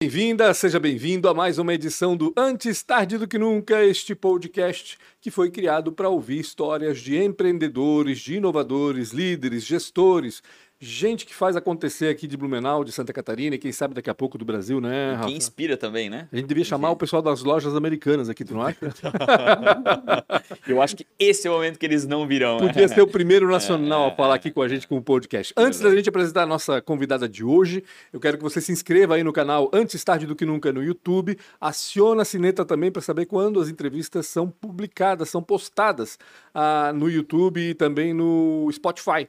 Bem-vinda, seja bem-vindo a mais uma edição do Antes Tarde do Que Nunca, este podcast que foi criado para ouvir histórias de empreendedores, de inovadores, líderes, gestores, gente que faz acontecer aqui de Blumenau, de Santa Catarina e quem sabe daqui a pouco do Brasil, né, Rafa? Que inspira também, né? A gente devia chamar o pessoal das lojas americanas aqui, tu não acha? Eu acho que esse é o momento que eles não virão. né? Podia ser o primeiro nacional a falar aqui com a gente com o podcast. Antes da gente apresentar a nossa convidada de hoje, eu quero que você se inscreva aí no canal Antes Tarde do Que Nunca no YouTube. Aciona a sineta também para saber quando as entrevistas são publicadas, são postadas ah, no YouTube e também no Spotify.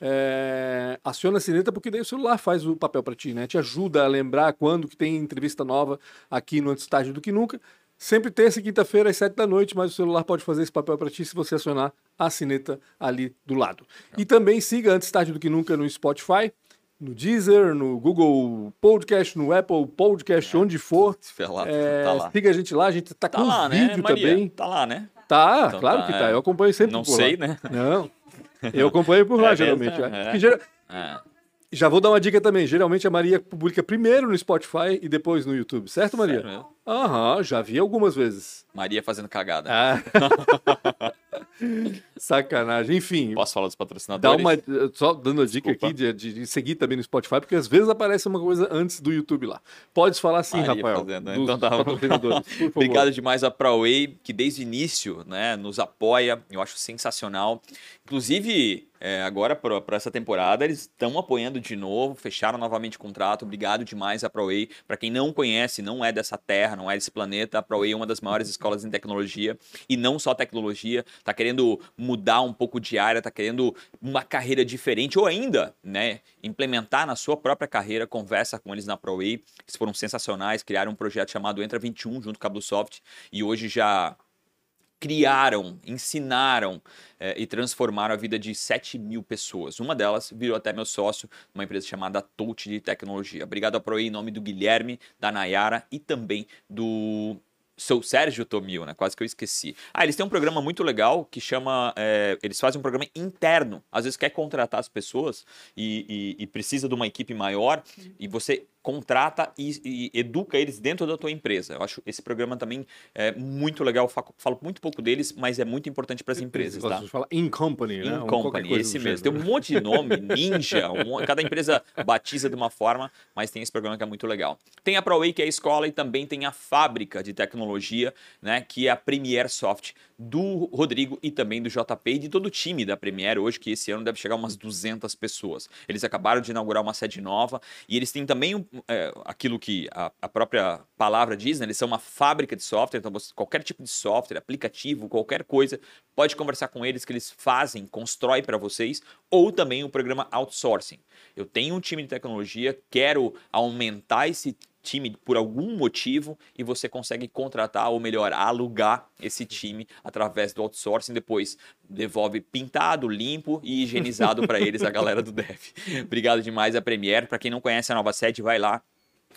É, aciona a sineta porque daí o celular faz o papel para ti, né? Te ajuda a lembrar quando que tem entrevista nova aqui no Antes Tarde do Que Nunca. Sempre terça e quinta-feira às sete da noite, mas o celular pode fazer esse papel para ti se você acionar a sineta ali do lado. E também siga Antes Tarde do Que Nunca no Spotify, no Deezer, no Google Podcast, no Apple Podcast, onde for. É, tá lá. Siga a gente lá, a gente tá, Tá com lá, né, vídeo também. Tá lá, né? Tá, Então claro tá, que tá. é. Eu acompanho sempre Não sei, lá. né? Não. Eu acompanho por lá, É geralmente. é. É. É. Já vou dar uma dica também. Geralmente a Maria publica primeiro no Spotify e depois no YouTube, certo, Maria? Aham, já vi algumas vezes. Maria fazendo cagada. Ah. Sacanagem. Enfim, Posso falar dos dá patrocinadores? uma. Só dando a dica Desculpa. aqui de, de- seguir também no Spotify, porque às vezes aparece uma coisa antes do YouTube lá. Podes falar sim, Maria Rafael. fazendo, né? Então tá. Obrigado demais a ProWay, que desde o início né, nos apoia. Eu acho sensacional. Inclusive, é, agora para essa temporada, eles estão apoiando de novo, fecharam novamente o contrato. Obrigado demais a ProWay. Para quem não conhece, não é dessa terra, não é desse planeta, a ProWay é uma das maiores escolas em tecnologia. E não só tecnologia, tá querendo mudar um pouco de área, tá querendo uma carreira diferente, ou ainda, né, implementar na sua própria carreira. Conversa com eles na ProWay, eles foram sensacionais, criaram um projeto chamado Entra 21 junto com a Bluesoft e hoje já criaram, ensinaram eh, e transformaram a vida de 7 mil pessoas. Uma delas virou até meu sócio, uma empresa chamada Touch de Tecnologia. Obrigado a ProEI em nome do Guilherme, da Nayara e também do seu Sérgio Tomil, né? Quase que eu esqueci. Ah, eles têm um programa muito legal que chama. eh, eles fazem um programa interno. Às vezes quer contratar as pessoas e, e- e precisa de uma equipe maior e você contrata e, e educa eles dentro da tua empresa. Eu acho esse programa também é muito legal. Eu fa- falo muito pouco deles, mas é muito importante para as empresas, tá? Você fala in company, né? In qualquer Company, esse mesmo. Tem um monte de nome, Ninja, um cada empresa batiza de uma forma, mas tem esse programa que é muito legal. Tem a ProWay, que é a escola, e também tem a fábrica de tecnologia, né, que é a Premier Soft, do Rodrigo e também do JP e de todo o time da Premier hoje, que esse ano deve chegar umas 200 pessoas. Eles acabaram de inaugurar uma sede nova e eles têm também um, é, aquilo que a, a própria palavra diz, né? Eles são uma fábrica de software, então você- qualquer tipo de software, aplicativo, qualquer coisa, pode conversar com eles que eles fazem, constroem para vocês, ou também o programa outsourcing. Eu tenho um time de tecnologia, quero aumentar esse time por algum motivo e você consegue contratar ou melhor alugar esse time através do outsourcing depois devolve pintado, limpo e higienizado para eles a galera do Dev. Obrigado demais a Premiere. Para quem não conhece a nova sede, vai lá.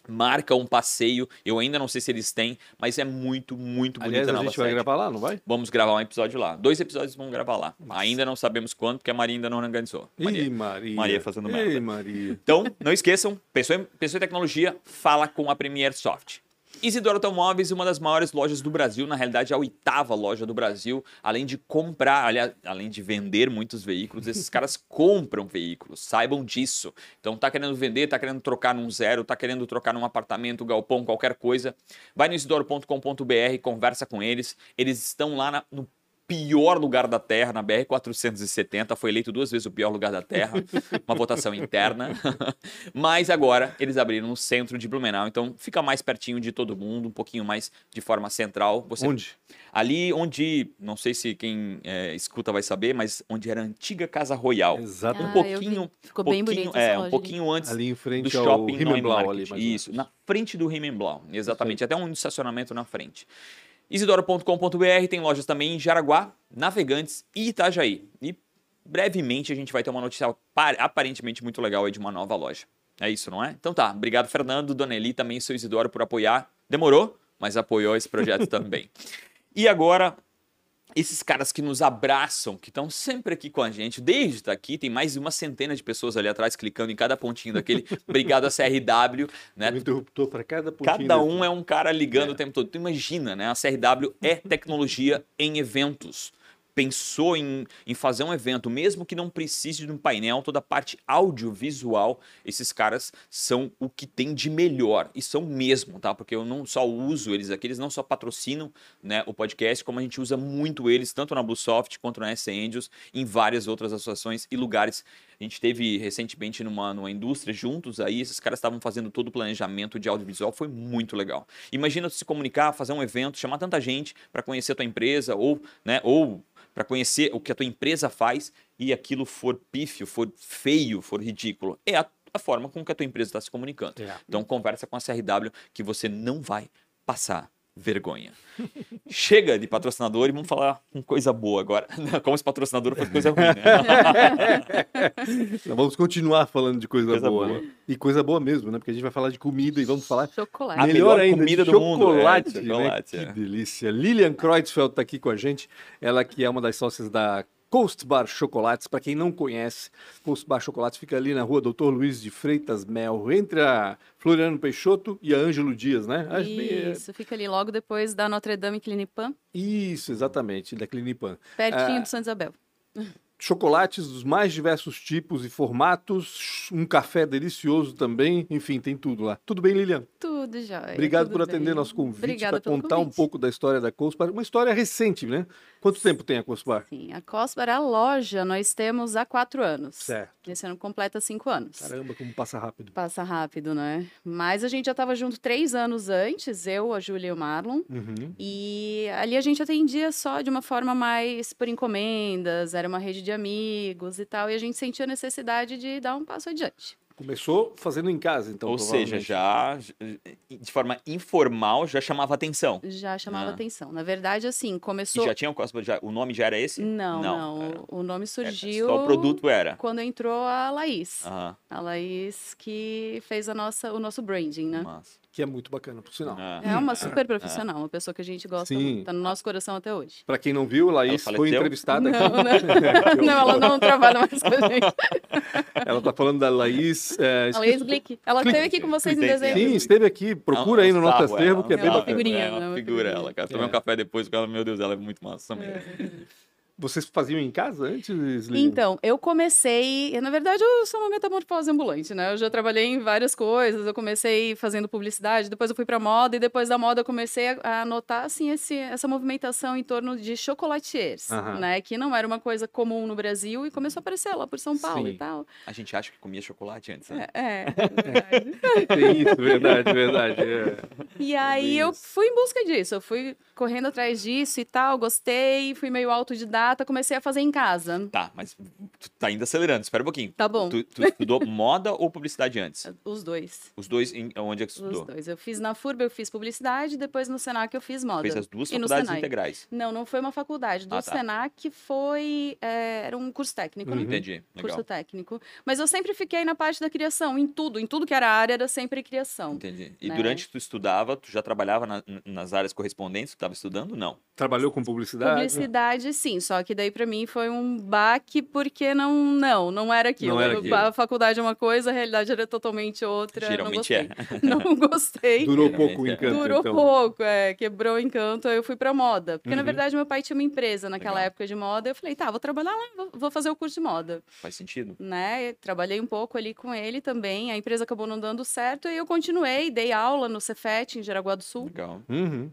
Marca um passeio. Eu ainda não sei se eles têm, mas é muito, muito bonita Aliás, a a nova gente vai sede. gravar lá, não vai? Vamos gravar um episódio lá. Dois episódios vamos gravar lá. Ainda não sabemos quando, porque a Maria ainda não organizou. Maria. Ih, Maria. Maria fazendo merda. Maria. Então, não esqueçam, pessoa pessoa em tecnologia, fala com a Premier Soft. Isidoro Automóveis, uma das maiores lojas do Brasil, na realidade a oitava loja do Brasil, além de comprar, aliás, além de vender muitos veículos, esses caras compram veículos, saibam disso. Então tá querendo vender, tá querendo trocar num zero, tá querendo trocar num apartamento, galpão, qualquer coisa, vai no isidoro.com.br, conversa com eles, eles estão lá na- no pior lugar da Terra, na BR-470, foi eleito duas vezes o pior lugar da Terra, uma votação interna. Mas agora eles abriram no centro de Blumenau, então fica mais pertinho de todo mundo, um pouquinho mais de forma central. Você, Onde? Ali onde, não sei se quem é, escuta vai saber, mas onde era a antiga Casa Royal. Exato. Um Ah, pouquinho, Ficou bem pouquinho- bonita essa é, um ali. pouquinho antes Ali em do frente ao shopping Rimenblau ali, Isso, na frente do Rimenblau, exatamente. Até um estacionamento na frente. Isidoro.com.br tem lojas também em Jaraguá, Navegantes e Itajaí. E brevemente a gente vai ter uma notícia pa- aparentemente muito legal aí de uma nova loja. É isso, não é? Então tá, obrigado Fernando, Dona Eli, também seu Isidoro por apoiar. Demorou, mas apoiou esse projeto também. E agora, esses caras que nos abraçam, que estão sempre aqui com a gente, desde estar aqui, tem mais de uma centena de pessoas ali atrás clicando em cada pontinho daquele. Obrigado a CRW, né? Um interruptor para cada pontinho. Cada um é um cara ligando É. o tempo todo. Tu imagina, né? A CRW é tecnologia em eventos. Pensou em, em fazer um evento, mesmo que não precise de um painel, toda a parte audiovisual, esses caras são o que tem de melhor. E são mesmo, tá? Porque eu não só uso eles aqui, eles não só patrocinam né, o podcast, como a gente usa muito eles, tanto na Bluesoft quanto na S Angels, em várias outras associações e lugares. A gente teve recentemente numa, numa indústria juntos aí, esses caras estavam fazendo todo o planejamento de audiovisual, foi muito legal. Imagina se comunicar, fazer um evento, chamar tanta gente para conhecer a tua empresa ou, né, ou para conhecer o que a tua empresa faz e aquilo for pífio, for feio, for ridículo. É a, a forma com que a tua empresa está se comunicando. É. Então conversa com a CRW que você não vai passar vergonha. Chega de patrocinador e vamos falar com coisa boa agora. Como se patrocinador fosse coisa ruim, né? Vamos continuar falando de coisa, Coisa boa, boa. né? E coisa boa mesmo, né? Porque a gente vai falar de comida e vamos falar Chocolate. A melhor, ainda, comida do mundo, é, chocolate, né? chocolate, Que é. delícia. Lilian Kreutzfeld está aqui com a gente. Ela que é uma das sócias da Coast Bar Chocolates. Para quem não conhece, Coast Bar Chocolates fica ali na rua Doutor Luiz de Freitas Mel, entre a Floriano Peixoto e a Ângelo Dias, né? Bem- Isso, fica ali logo depois da Notre Dame Clinipan, Isso, exatamente, da Clinipan. pertinho Ah. do Santa Isabel. chocolates dos mais diversos tipos e formatos, um café delicioso também, enfim, tem tudo lá. Tudo bem, Lilian? Tudo jóia. Obrigado tudo por atender bem. nosso convite, para contar um convite. pouco da história da Cospar, uma história recente, né? Quanto tempo tem a Cospar? Sim, a Cosbar, a loja, nós temos há quatro anos. Certo. Esse ano completa cinco anos. Caramba, como passa rápido. Passa rápido, né? Mas a gente já estava junto três anos antes, eu, a Júlia e o Marlon. Uhum. E ali a gente atendia só de uma forma mais por encomendas, era uma rede de amigos e tal. E a gente sentia a necessidade de dar um passo adiante. Começou fazendo em casa, então. Ou seja, já de forma informal já chamava atenção. Já chamava Ah. atenção. Na verdade, assim, E começou. já tinha já, o nome já era esse? Não, não. era- O, nome era surgiu Só o produto era. quando entrou a Laís. Aham, A Laís que fez a nossa, o nosso branding, né? massa. Que é muito bacana, por sinal. Ah. É uma super profissional, uma pessoa que a gente gosta, Sim. muito, tá no nosso coração até hoje. Para quem não viu, Laís foi entrevistada Não, aqui. não. não, ela não trabalha mais com a gente. Ela tá falando da Laís. é, A Laís Glick. Ela esteve aqui com vocês em dezembro. Sim, esteve aqui. Procura É um- aí é no nosso sarro, acervo, que é É bem uma bacana. figurinha, É né? uma Uma figura figurinha. ela, cara. Tomei É. um café depois com ela, meu Deus, ela é muito massa também. Vocês faziam em casa antes, Lilian? Então, eu comecei. Na verdade, eu sou uma metamorfose ambulante, né? Eu já trabalhei em várias coisas. Eu comecei fazendo publicidade, depois eu fui pra moda, e depois da moda eu comecei a, a notar, assim, esse, essa movimentação em torno de chocolatiers, né? Que não era uma coisa comum no Brasil e começou a aparecer lá por São Paulo Sim. e tal. A gente acha que comia chocolate antes, né? É, é, verdade. Tem isso, verdade, verdade. é. E aí bem eu fui em busca disso, eu fui correndo atrás disso e tal, gostei, fui meio autodidata, comecei a fazer em casa. Tá, mas tu tá ainda acelerando, espera um pouquinho. Tá bom. Tu, tu estudou moda ou publicidade antes? Os dois. Os dois, em, onde é que tu Os estudou? dois. Eu fiz na FURB, eu fiz publicidade, depois no Senac eu fiz moda. Fez as duas E faculdades integrais. Não, não foi uma faculdade. Do Ah, tá. Senac foi. é, era um curso técnico, né? Entendi, legal. Curso técnico. Mas eu sempre fiquei na parte da criação, em tudo. Em tudo que era área, era sempre criação. Entendi. E né? durante que tu estudava, tu já trabalhava na- nas áreas correspondentes? Tu estava estudando? Não. Trabalhou com publicidade? Publicidade, sim. Só que daí pra mim foi um baque, porque não, não, não era aquilo. Não era aquilo. A faculdade é uma coisa, a realidade era totalmente outra. Geralmente não é. gostei. Não gostei. Durou Geralmente pouco o é. encanto, Durou então. pouco, é, quebrou o encanto, aí eu fui pra moda. Porque, na Uhum. verdade, meu pai tinha uma empresa naquela Legal. época de moda. Eu falei, tá, vou trabalhar lá, vou, vou fazer o curso de moda. Faz sentido? Né? Trabalhei um pouco ali com ele também. A empresa acabou não dando certo e eu continuei, dei aula no Cefet, em Jaraguá do Sul. Legal. Uhum.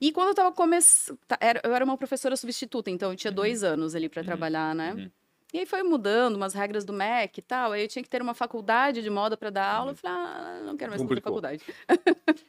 E quando eu tava começando. Eu era uma professora substituta, então eu tinha dois anos ali para trabalhar, né? uhum. E aí foi mudando umas regras do MEC e tal. Aí eu tinha que ter uma faculdade de moda para dar Uhum. aula. Eu falei, ah, não quero mais fazer faculdade.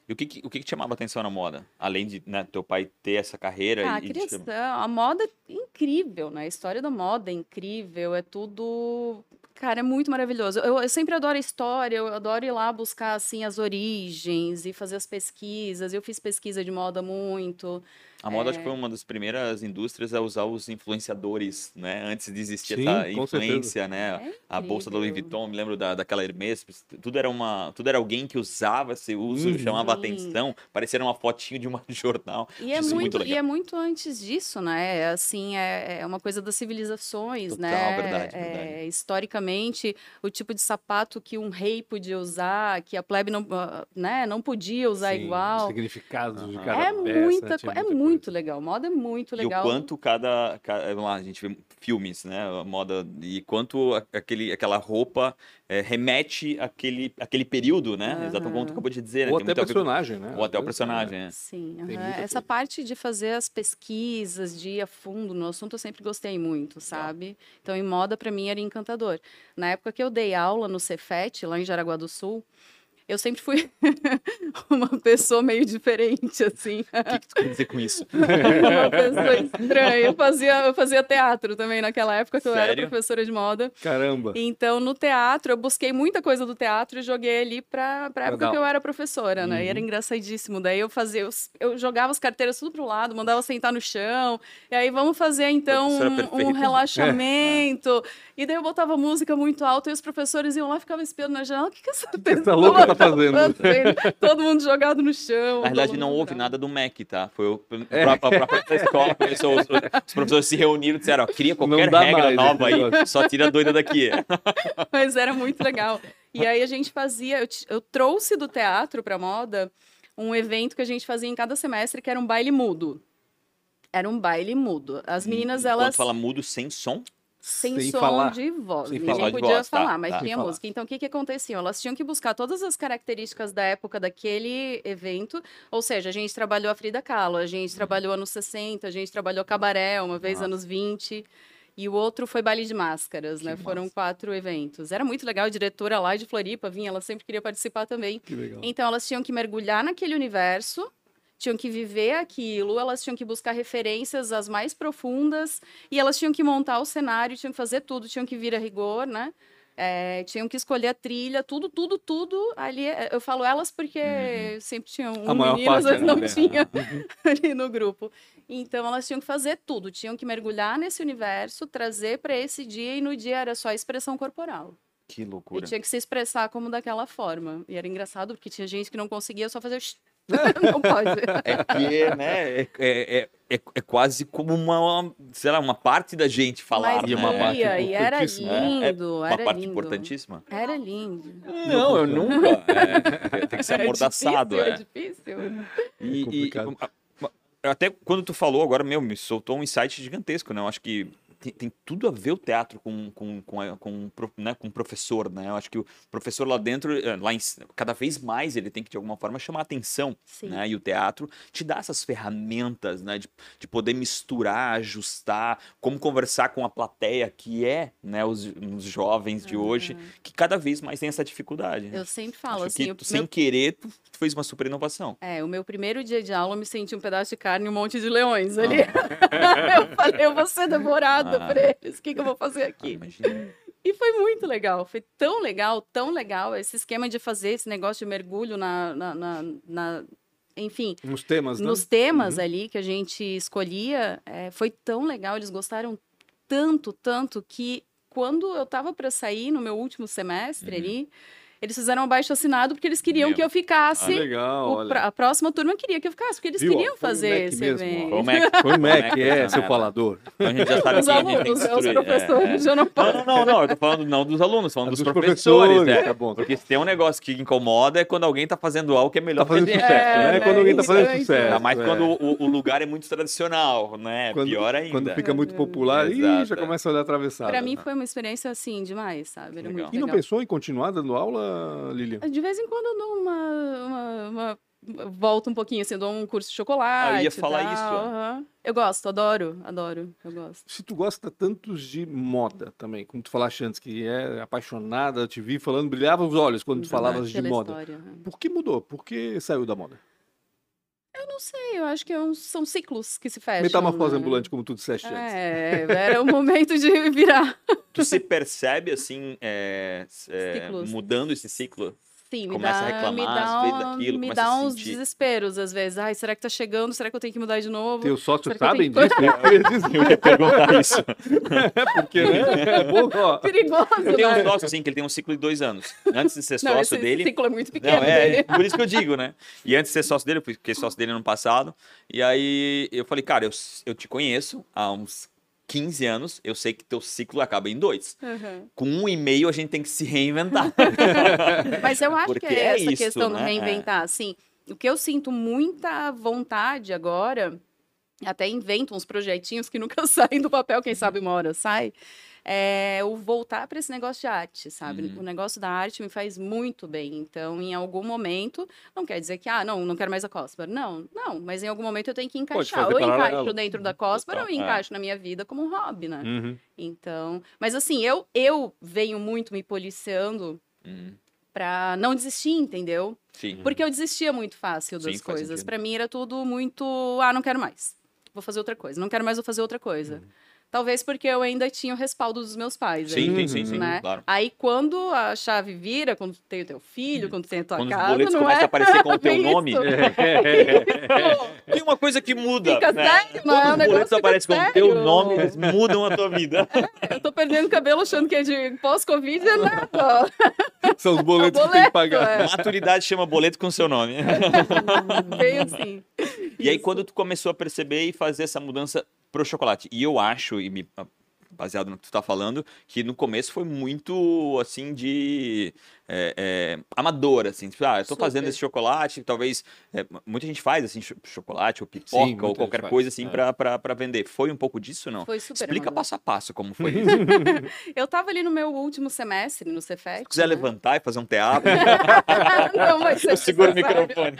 E o que, que- o que, que te chamava atenção na moda? Além de né, teu pai ter essa carreira Ah, a e, te criação, chamar- a moda é incrível, né? A história da moda é incrível, é tudo. Cara, é muito maravilhoso. Eu, eu sempre adoro a história, eu adoro ir lá buscar, assim, as origens e fazer as pesquisas. Eu fiz pesquisa de moda muito. A moda É. acho que foi uma das primeiras indústrias a usar os influenciadores, né? Antes de existir Sim, essa influência, né? É A bolsa da Louis. Vuitton, me lembro da, daquela Hermès, tudo era uma, tudo era alguém que usava esse uso, Uhum. chamava Sim. atenção, parecia uma fotinho de uma de jornal. E é isso muito, muito e é muito antes disso, né? É Assim, é, é uma coisa das civilizações, Total, né? verdade, É, verdade. historicamente, o tipo de sapato que um rei podia usar, que a plebe não, ah, né, não podia usar Sim, ão Significados de Aham. cada É peça, muita, é muita muito legal. Moda é muito E legal. o quanto cada, ca- vamos lá, a gente vê filmes, né, a moda e quanto aquele, aquela roupa eh, remete àquele, àquele período, né? Exatamente como tu acabou de dizer, né? Ou até com- personagem, né? Ou até o personagem, é. Sim, Tem aham. muita essa coisa. parte de fazer as pesquisas, de ir a fundo no assunto, eu sempre gostei muito, sabe? Então, em moda, para mim, era encantador. Na época que eu dei aula no Cefet, lá em Jaraguá do Sul, eu sempre fui uma pessoa meio diferente, assim. O que, que tu quer dizer com isso? uma pessoa estranha. Eu fazia, eu fazia teatro também naquela época que eu era professora de moda. Caramba. Então, no teatro, eu busquei muita coisa do teatro e joguei ali pra, pra época dar que eu era professora, né? E era Uhum. engraçadíssimo. Daí eu fazia, eu, eu jogava as carteiras tudo pro lado, mandava sentar no chão. E aí, vamos fazer então um, um relaxamento. E daí eu botava música muito alta e os professores iam lá e ficavam espiando na janela. O que, que essa pessoa essa louca tá fazendo?" Todo mundo jogado no chão. Na todo não houve nada do MEC, tá? Foi o a própria da escola, começou, os, os professores se reuniram e disseram, ó, cria qualquer regra mais nova aí, negócio. só tira a doida daqui. Mas era muito legal. E aí a gente fazia, eu, eu trouxe do teatro para moda um evento que a gente fazia em cada semestre, que era um baile mudo. Era um baile mudo. As meninas, Quando elas fala mudo sem som, sem, Sem som falar. de voz. Sem Ninguém podia voz, tá, falar, mas tá. tinha falar. música. Então, o que que acontecia? Elas tinham que buscar todas as características da época daquele evento. Ou seja, a gente trabalhou a Frida Kahlo, a gente trabalhou anos 60, a gente trabalhou cabaré, uma vez Nossa. anos 20. E o outro foi baile de máscaras, Que né? Foram massa. quatro eventos. Era muito legal, a diretora lá de Floripa vinha, ela sempre queria participar também. Que legal. Então, elas tinham que mergulhar naquele universo, tinham que viver aquilo, elas tinham que buscar referências as mais profundas, e elas tinham que montar o cenário, tinham que fazer tudo, tinham que vir a rigor, né? É, tinham que escolher a trilha, tudo, tudo, tudo ali. é, Eu falo elas porque sempre tinham um A maior menino, às vezes não tinha ali no grupo. Então elas tinham que fazer tudo, tinham que mergulhar nesse universo, trazer para esse dia, e no dia era só expressão corporal. que E loucura. tinha que se expressar como daquela forma. E era engraçado porque tinha gente que não conseguia só fazer. não pode. É que, né, é, é, é, é quase como uma, sei lá, uma parte da gente falar, Mas e uma né? parte e era importantíssima. É, lindo, Uma era parte lindo. importantíssima. Era lindo. Não, eu nunca. É, tem que ser É amordaçado, difícil, é. é difícil. E, e- a- até quando tu falou agora, meu, me soltou um insight gigantesco, né? Eu acho que tem, tem tudo a ver o teatro com, com, com, com, né, com o professor, né? Eu acho que o professor lá dentro, eh, lá em, cada vez mais ele tem que, de alguma forma, chamar atenção, Sim. né? E o teatro te dá essas ferramentas, né? De, de poder misturar, ajustar, como conversar com a plateia, que é, né, os, os jovens de hoje, que cada vez mais tem essa dificuldade. Eu sempre falo Acho assim. que sem meu- querer, tu, tu fez uma super inovação. É, o meu primeiro dia de aula eu me senti um pedaço de carne e um monte de leões ali. Ah. eu falei, eu vou ser devorada Ah. por eles. O que, que eu vou fazer Ah, aqui? imagina. E foi muito legal, foi tão legal, tão legal esse esquema de fazer esse negócio de mergulho na, na, na- na- enfim, Nos temas, né? nos temas Uhum. ali que a gente escolhia, é, foi tão legal, eles gostaram tanto, tanto que quando eu estava para sair no meu último semestre Uhum. ali, eles fizeram um abaixo assinado porque eles queriam que eu Ah, ficasse. legal, o a próxima turma queria que eu ficasse, porque eles Viu, ó, queriam fazer esse mesmo, evento. Foi o Mac. Foi o Mac, Mac, é, seu falador. Então a gente já sabe Os que a gente tem que alunos, né, os destruir. professores, já não Não, podem. não, não, não, eu tô falando não dos alunos, falando dos, Dos professores, professores, né? tá bom. Porque se tem um negócio que incomoda é quando alguém tá fazendo algo que é melhor Tá fazendo que sucesso, É, né? né? Quando alguém tá Isso, fazendo isso. sucesso. Ainda mais é. quando o, o lugar é muito tradicional, né? Quando- Pior ainda. Quando fica muito popular, ih, Exato, já é. começa a olhar atravessado. Pra mim foi uma experiência assim demais, sabe? Era Legal. muito E não pensou em continuar dando aula, Lilian? De vez em quando eu dou uma, uma, uma- volto um pouquinho, assim, eu dou um curso de chocolate. Ah, eu ia falar tal, isso. aham. Eu gosto, adoro, adoro, eu gosto. Se tu gosta tanto de moda também, como tu falaste antes, que é apaixonada, eu te vi falando, brilhava os olhos quando tu falavas de moda. história, aham. Por que mudou? Por que saiu da moda? Não sei, eu acho que é um- são ciclos que se fecham. Metamorfose né? ambulante, como tu disseste antes. É, era o momento de virar. Tu se percebe assim, é, é, Ciclos. mudando esse ciclo? Sim, me Começa a dá, reclamar, me dá, às vezes, um- daquilo, me dá a uns desesperos às vezes. Ai, será que tá chegando? Será que eu tenho que mudar de novo? Teus sócios sabem disso? Eu ia dizer, Eu ia perguntar isso. Porque, né? É bom, ó. Perigoso, Eu tenho um né? sócio, assim, que ele tem um ciclo de dois anos. Antes de ser Não, sócio esse dele. ciclo é muito pequeno Não, é, dele. por isso que eu digo, né? E antes de ser sócio dele, eu fiquei sócio dele ano passado. E aí eu falei, cara, eu, eu te conheço há uns 15 anos, eu sei que teu ciclo acaba em dois. Uhum. Com um e meio a gente tem que se reinventar. Mas eu acho Porque que é essa isso, questão do né? reinventar. Assim, o que eu sinto muita vontade agora, até invento uns projetinhos que nunca saem do papel, quem sabe uma hora sai, é o voltar para esse negócio de arte, sabe? Uhum. O negócio da arte me faz muito bem. Então, em algum momento, não quer dizer que, ah, não, não quero mais a Cosper. Não, não, mas em algum momento eu tenho que encaixar. Ou eu encaixo dentro da Cosper, Total, ou eu é. encaixo na minha vida como um hobby, né? Uhum. Então, mas assim, eu, eu venho muito me policiando Hum, pra não desistir, entendeu? sim. Porque eu desistia muito fácil Sim, das faz coisas. Pra mim era tudo muito, ah, não quero mais. Vou fazer outra coisa. Não quero mais, vou fazer outra coisa. Talvez porque eu ainda tinha o respaldo dos meus pais. Sim, aí, sim, sim, sim, né? claro. Aí quando a chave vira, quando tem o teu filho, quando tem a tua Quando os casa, boletos não começam é? a aparecer com o teu nome, isso. tem uma coisa que muda. Fica né? sério, não é? O Quando os negócio boletos aparecem com o teu nome, eles mudam a tua vida. Eu tô perdendo cabelo achando que é de pós-Covid, é nada. São os boletos que tem que pagar. é. Maturidade chama boleto com seu nome. Veio assim. E aí, Isso. quando tu começou a perceber e fazer essa mudança pro chocolate? E eu acho, e me, baseado no que tu tá falando, que no começo foi muito, assim, de... é, é, amador, assim. Tipo, ah, eu tô Super. fazendo esse chocolate, talvez... é, muita gente faz, assim, cho- chocolate ou Sim, pipoca muita ou qualquer faz, coisa, assim, é. pra, pra, pra vender. Foi um pouco disso, não? Foi super Explica amador. passo a passo como foi isso. Eu tava ali no meu último semestre, no Cefet. Se quiser né? levantar e fazer um teatro, não ser eu seguro o microfone.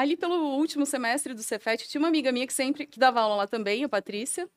Ali pelo último semestre do Cefet, tinha uma amiga minha que sempre que dava aula lá também, a Patrícia,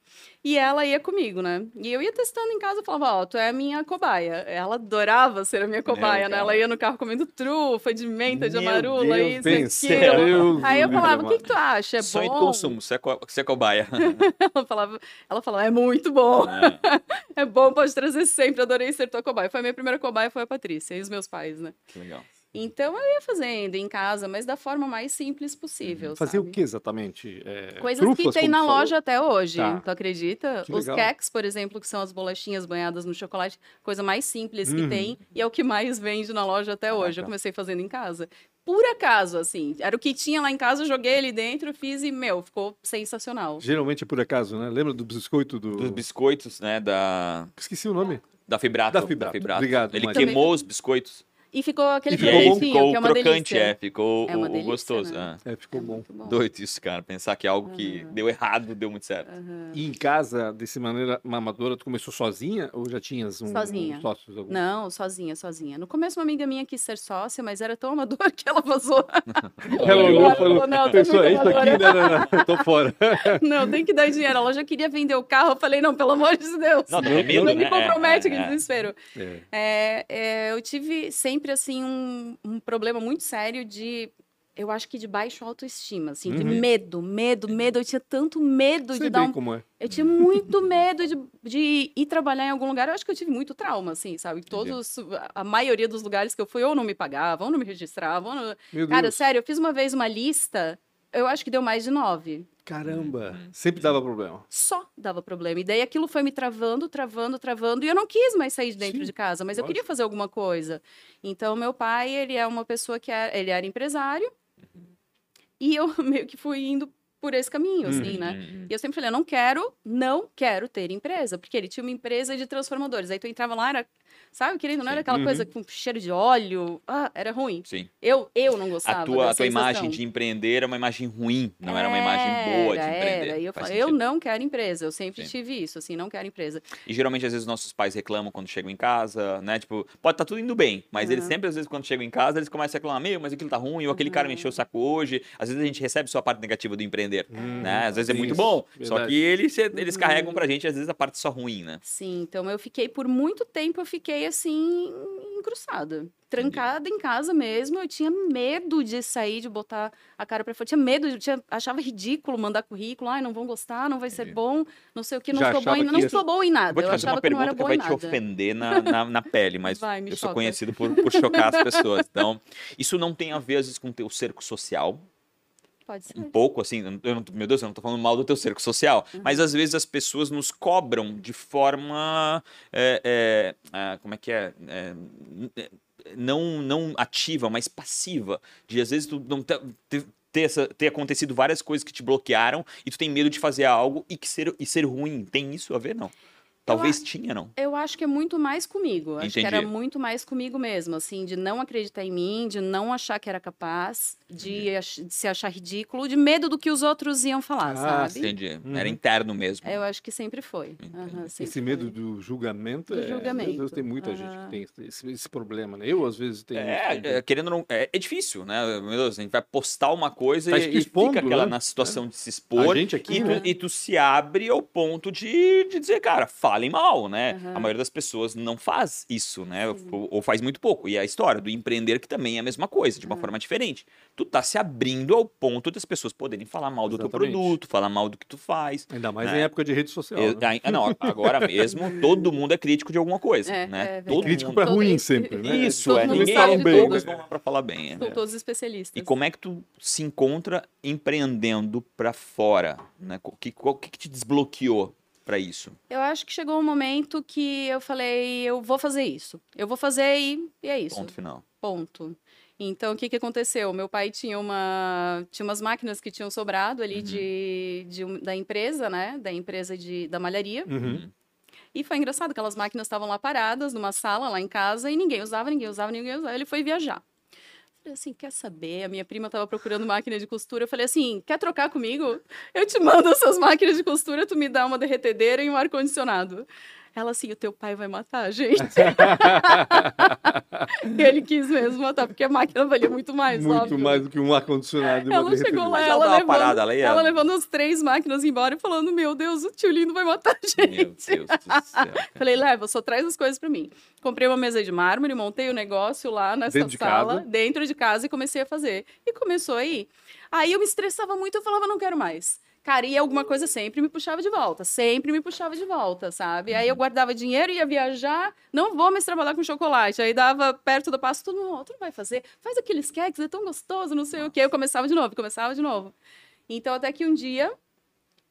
e ela ia comigo, né? E eu ia testando em casa, eu falava, ó, tu é a minha cobaia. Ela adorava ser a minha cobaia, né? cara. Ela ia no carro comendo trufa, de menta, de amarula, Deus, isso, bem aquilo. Aí eu falava, o que, que tu acha? É Sonho bom? de consumo, você é, co- você é cobaia. Ela falava, ela falava, é muito bom. É bom, pode trazer sempre, adorei ser tua cobaia. Foi a minha primeira cobaia, foi a Patrícia e os meus pais, né? Que legal. Então eu ia fazendo em casa, mas da forma mais simples possível. Fazer sabe? o que exatamente? É, Coisas trufas, que tem na falou? loja até hoje, Tá. tu acredita? Que Os cakes, por exemplo, que são as bolachinhas banhadas no chocolate, coisa mais simples que Uhum. tem e é o que mais vende na loja até hoje. Eu Caraca. comecei fazendo em casa. Por acaso, assim, era o que tinha lá em casa, eu joguei ali dentro, fiz e, meu, ficou sensacional. Geralmente é por acaso, né? Lembra do biscoito do... Dos biscoitos, né, da, Esqueci o nome. da Fibrato. Da Fibrato. Obrigado, Ele Mari. queimou os biscoitos. E ficou aquele E ficou bom? ficou que é uma crocante, delícia. é. Ficou É o- uma o, delícia, gostoso. né? é. É, ficou bom. Muito bom. Doido isso, cara. Pensar que é algo que deu errado, deu muito certo. E em casa, desse maneira mamadora, tu começou sozinha ou já tinhas um, Sozinha. um sócios? Algum? Não, sozinha, sozinha. No começo, uma amiga minha quis ser sócia, mas era tão amador que ela vazou. Ela olhou e falou, não, tá pensou, é isso aqui? Não, não, não, eu tô fora. Não, tem que dar dinheiro. Ela já queria vender o carro. Eu falei, não, pelo amor de Deus. Não, tem medo, não me né? compromete, É, que é, é. desespero. É. É, é, eu tive sempre, assim, um, um problema muito sério de... Eu acho que de baixa autoestima, assim, de Uhum. medo, medo, medo. Eu tinha tanto medo Sei de dar bem um como é. Eu tinha muito medo de, de ir trabalhar em algum lugar. Eu acho que eu tive muito trauma, assim, sabe? Todos, a maioria dos lugares que eu fui, ou não me pagavam, ou não me registravam. não- Cara, Deus. sério, eu fiz uma vez uma lista, eu acho que deu mais de nove. Caramba. Sempre dava problema. Só dava problema. E daí aquilo foi me travando, travando, travando. E eu não quis mais sair de dentro Sim, de casa, mas eu lógico. queria fazer alguma coisa. Então, meu pai, ele é uma pessoa que é, ele era empresário. E eu meio que fui indo por esse caminho, assim, Uhum. né? Hum, E eu sempre falei, eu não quero, não quero ter empresa, porque ele tinha uma empresa de transformadores. Aí tu entrava lá, era, sabe, querendo, não era aquela Uhum. coisa com cheiro de óleo, ah, era ruim. Sim. Eu, eu não gostava A tua, a tua imagem de empreender era uma imagem ruim, não era uma imagem boa de Era, empreender. Era. E eu falei, eu não quero empresa, eu sempre Sim. tive isso, assim, não quero empresa. E geralmente, às vezes, nossos pais reclamam quando chegam em casa, né? Tipo, pode estar tudo indo bem, mas eles Uhum. sempre, às vezes, quando chegam em casa, eles começam a reclamar, meu, mas aquilo tá ruim, ou aquele cara me encheu o saco hoje. Às vezes a gente recebe só a parte negativa do empreender, né? Às vezes é muito isso, bom, só verdade. que eles, eles Uhum. carregam pra gente, às vezes, a parte só ruim, né? Sim, então eu fiquei por muito tempo, eu, fi- fiquei assim, encrustada. Trancada em casa mesmo, eu tinha medo de sair, de botar a cara pra fora. Tinha medo, eu tinha, achava ridículo mandar currículo. Ai, não vão gostar, não vai ser Entendi. bom, não sei o que, não Já sou bom em, não sou bom em nada. Vou te fazer uma pergunta que vai te ofender na, na, na pele, mas Vai, eu sou choca. conhecido por, por chocar as pessoas. Então, isso não tem a ver, às vezes, com o teu cerco social, Pode ser. um pouco, assim, eu não, meu Deus, eu não tô falando mal do teu cerco social, Uhum. mas às vezes as pessoas nos cobram de forma, é, é, ah, como é que é, É, não, não ativa, mas passiva, de às vezes tu não ter essa- ter acontecido várias coisas que te bloquearam e tu tem medo de fazer algo e, que ser, e ser ruim, tem isso a ver, não? Talvez tinha, não? Eu acho que é muito mais comigo. Acho que Entendi. era muito mais comigo mesmo, assim, de não acreditar em mim, de não achar que era capaz, de, ach- de se achar ridículo, de medo do que os outros iam falar, Ah, sabe? Entendi, Uhum. era interno mesmo. Eu acho que sempre foi. Aham, sempre Esse medo foi. do julgamento, Do é, julgamento. Deus, tem muita gente Aham. que tem esse, esse- problema, né? Eu, às vezes, tenho. É, é, querendo ou não, é, é difícil, né? Meu Deus, a gente vai postar uma coisa Tá e, e expondo, fica aquela né? na situação de se a expor. gente aqui, E tu, né? e tu se abre ao ponto de, de dizer, cara, falem mal, né? Aham. A maioria das pessoas não faz isso, né? Ou, ou faz muito pouco. E a história do empreender que também é a mesma coisa, de uma forma diferente. Tu tá se abrindo ao ponto das pessoas poderem falar mal do teu Exatamente. produto, falar mal do que tu faz. Ainda mais né? em época de rede social. Eu- né? ah, não, agora mesmo todo mundo é crítico de alguma coisa, É, né? é todo Crítico mundo. pra Todo ruim sempre, né? Isso, Todo é. mundo Ninguém falam de bem, tudo. mas vão lá pra falar bem. é. São todos especialistas. E como é que tu se encontra empreendendo pra fora? Né? O que, qual- o que que te desbloqueou pra isso? Eu acho que chegou um momento que eu falei, eu vou fazer isso. Eu vou fazer e, e é isso. Ponto final. Ponto. Então, o que, que aconteceu? Meu pai tinha, uma, tinha umas máquinas que tinham sobrado ali de, de um- da empresa, né? Da empresa de, da malharia. Uhum. E foi engraçado, aquelas máquinas estavam lá paradas numa sala lá em casa e ninguém usava, ninguém usava, ninguém usava. Ele foi viajar. Falei assim, quer saber? A minha prima estava procurando máquina de costura. Eu falei assim, quer trocar comigo? Eu te mando essas máquinas de costura, tu me dá uma derretedeira e um ar-condicionado. Ela assim, o teu pai vai matar a gente. ele quis mesmo matar, porque a máquina valia muito mais, Muito óbvio. mais do que um ar-condicionado. uma Ela chegou lá, ela ela, levando, parada, ela ia- ela levando as três máquinas embora e falando, meu Deus, o tio lindo vai matar a gente. Meu Deus do céu. Falei, leva, só traz as coisas pra mim. Comprei uma mesa de mármore, montei o negócio lá nessa Dentro de sala, casa? dentro de casa, e comecei a fazer. E começou aí. Aí eu me estressava muito, eu falava, não quero mais. Cara, e alguma coisa sempre me puxava de volta, sempre me puxava de volta, sabe? Aí eu guardava dinheiro, ia viajar, não vou mais trabalhar com chocolate. Aí dava perto do passo, todo mundo, tu não vai fazer? Faz aqueles queques, é tão gostoso, não sei o quê. Eu começava de novo, começava de novo. Então, até que um dia,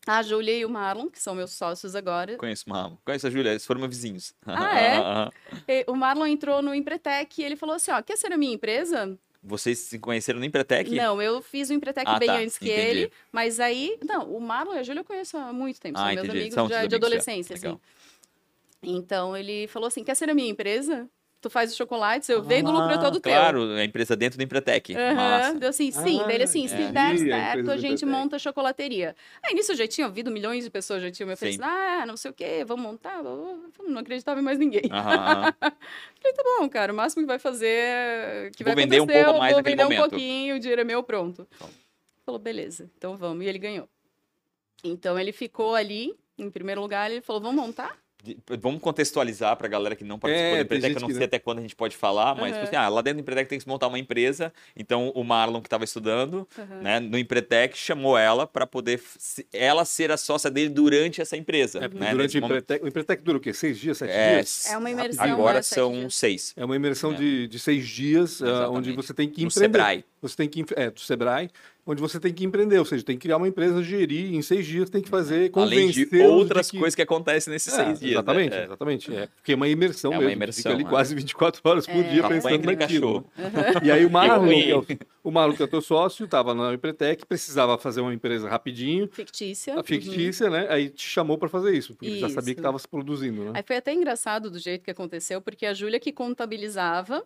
a Júlia e o Marlon, que são meus sócios agora, Conheço o Marlon. Conheço a Júlia, eles foram meus vizinhos. Ah, é? O Marlon entrou no Empretec e ele falou assim: ó, quer ser a minha empresa? Vocês se conheceram no Empretec? Não, eu fiz o Empretec Ah, bem tá, antes que entendi. ele. Mas aí. Não, o Marlon e a Júlia eu conheço há muito tempo. São Ah, meus entendi. amigos São já teus de amigos já. adolescência, Legal. assim. Então ele falou assim: quer ser a minha empresa? Tu faz os chocolates, eu vendo o lucro todo teu. Ah, Claro, a empresa dentro do Empretec. Massa. Deu assim, sim. Ah, Daí ele assim, se der a certo, a do gente monta a chocolateria. Aí nisso eu já tinha ouvido, milhões de pessoas já tinham me oferecido, ah, não sei o quê, vamos montar. Não acreditava em mais ninguém. Aham. Falei, tá bom, cara, o máximo que vai fazer. Que Vou vai vender um acontecer, pouco eu mais vou vender um momento. pouquinho, o dinheiro é meu, pronto. Então. Falou, beleza, então vamos. E ele ganhou. Então ele ficou ali, em primeiro lugar, ele falou, vamos montar? Vamos contextualizar pra galera que não participou É, do tem Empretec, eu não sei não. até quando a gente pode falar, mas tipo assim, ah, lá dentro do Empretec tem que se montar uma empresa, então o Marlon que estava estudando, né, no Empretec chamou ela pra poder ela ser a sócia dele durante essa empresa, É, né? durante o momento. Empretec, o Empretec dura o quê? Seis dias, sete É, dias? É uma imersão, Agora né, são seis. É uma imersão É. de, de seis dias, Exatamente. onde você tem que No empreender. Sebrae. Você tem que, é, do Sebrae, onde você tem que empreender, ou seja, tem que criar uma empresa, gerir, em seis dias tem que fazer, Além convencer de outras coisas que acontecem nesses É, seis dias. Exatamente, né? Exatamente. É. Porque é uma imersão É uma mesmo. imersão, Fica ali é. quase 24 horas por É. dia pensando que naquilo. cachorro. E aí o Marlon, que é o, o Marlon, que é teu sócio, estava na Empretec, precisava fazer uma empresa rapidinho, Fictícia. a Uhum. fictícia, né? Aí te chamou para fazer isso, porque ele já sabia que Isso. estava se produzindo, né? Aí foi até engraçado do jeito que aconteceu, porque a Júlia que contabilizava.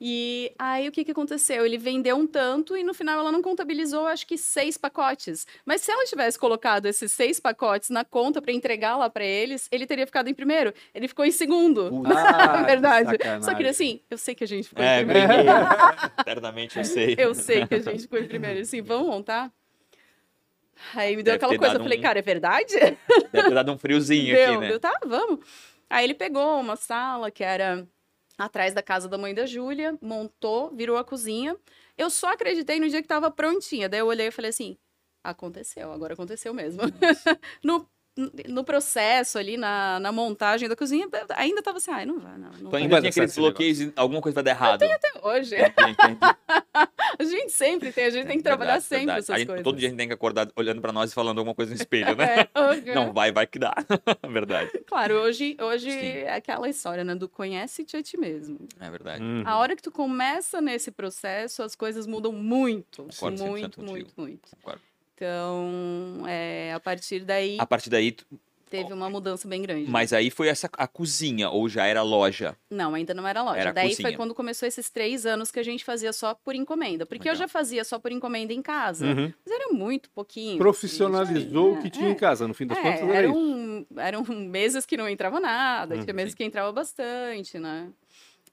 E aí o que, que aconteceu? Ele vendeu um tanto e no final ela não contabilizou, acho que seis pacotes. Mas se ela tivesse colocado esses seis pacotes na conta para entregar lá para eles, ele teria ficado em primeiro. Ele ficou em segundo. Puta, na verdade. que. Só que assim, eu sei que a gente ficou É, em primeiro. brinquei. Eternamente eu sei. Eu sei que a gente em primeiro. Assim, vamos montar? Aí me deu Deve aquela coisa, eu falei, um- cara, é verdade? Deve ter dado um friozinho deu, aqui, né? deu, tá, vamos. Aí ele pegou uma sala que era atrás da casa da mãe da Júlia, montou, virou a cozinha. Eu só acreditei no dia que tava prontinha. Daí eu olhei e falei assim: aconteceu, agora aconteceu mesmo. no no processo ali, na, na montagem da cozinha, ainda tava assim, ai, não vai, não. não Tu vai. ainda tinha aqueles bloqueios e alguma coisa vai dar errado. Até hoje. A gente sempre tem, a gente tem que trabalhar Verdade, sempre verdade. essas A gente- coisas. Todo dia a gente tem que acordar olhando pra nós e falando alguma coisa no espelho, né? É, uhum. Não, vai, vai que dá. verdade. Claro, hoje, hoje Sim. é aquela história, né, do conhece-te a ti mesmo. É verdade. Uhum. A hora que tu começa nesse processo, as coisas mudam muito. Concordo 100% muito, contigo. muito, muito. Concordo. Então, é, a partir daí, A partir daí, tu- teve uma mudança bem grande. mas aí foi essa a cozinha, ou já era loja? Não, ainda não era loja. Era Daí cozinha. foi quando começou esses três anos que a gente fazia só por encomenda. Porque eu Legal. já fazia só por encomenda em casa. Uhum. Mas era muito pouquinho. Profissionalizou o que tinha é. em casa, no fim das É, contas era eram, eram meses que não entrava nada, Uhum, tinha meses sim. que entrava bastante, né?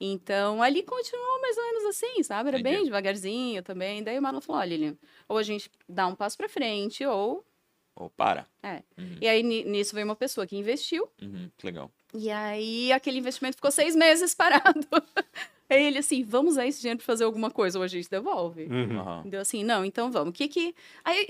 Então, ali continuou mais ou menos assim, sabe? Era bem Entendi. devagarzinho também. Daí o Marlon falou, olha, Lilian, ou a gente dá um passo pra frente, ou... Ou para? É. Uhum. E aí, ni- nisso veio uma pessoa que investiu, Uhum, que legal. e aí aquele investimento ficou seis meses parado. aí ele assim, vamos usar esse dinheiro pra fazer alguma coisa, ou a gente devolve. Uhum. Aham. Deu assim, não, então vamos. O que que... Aí,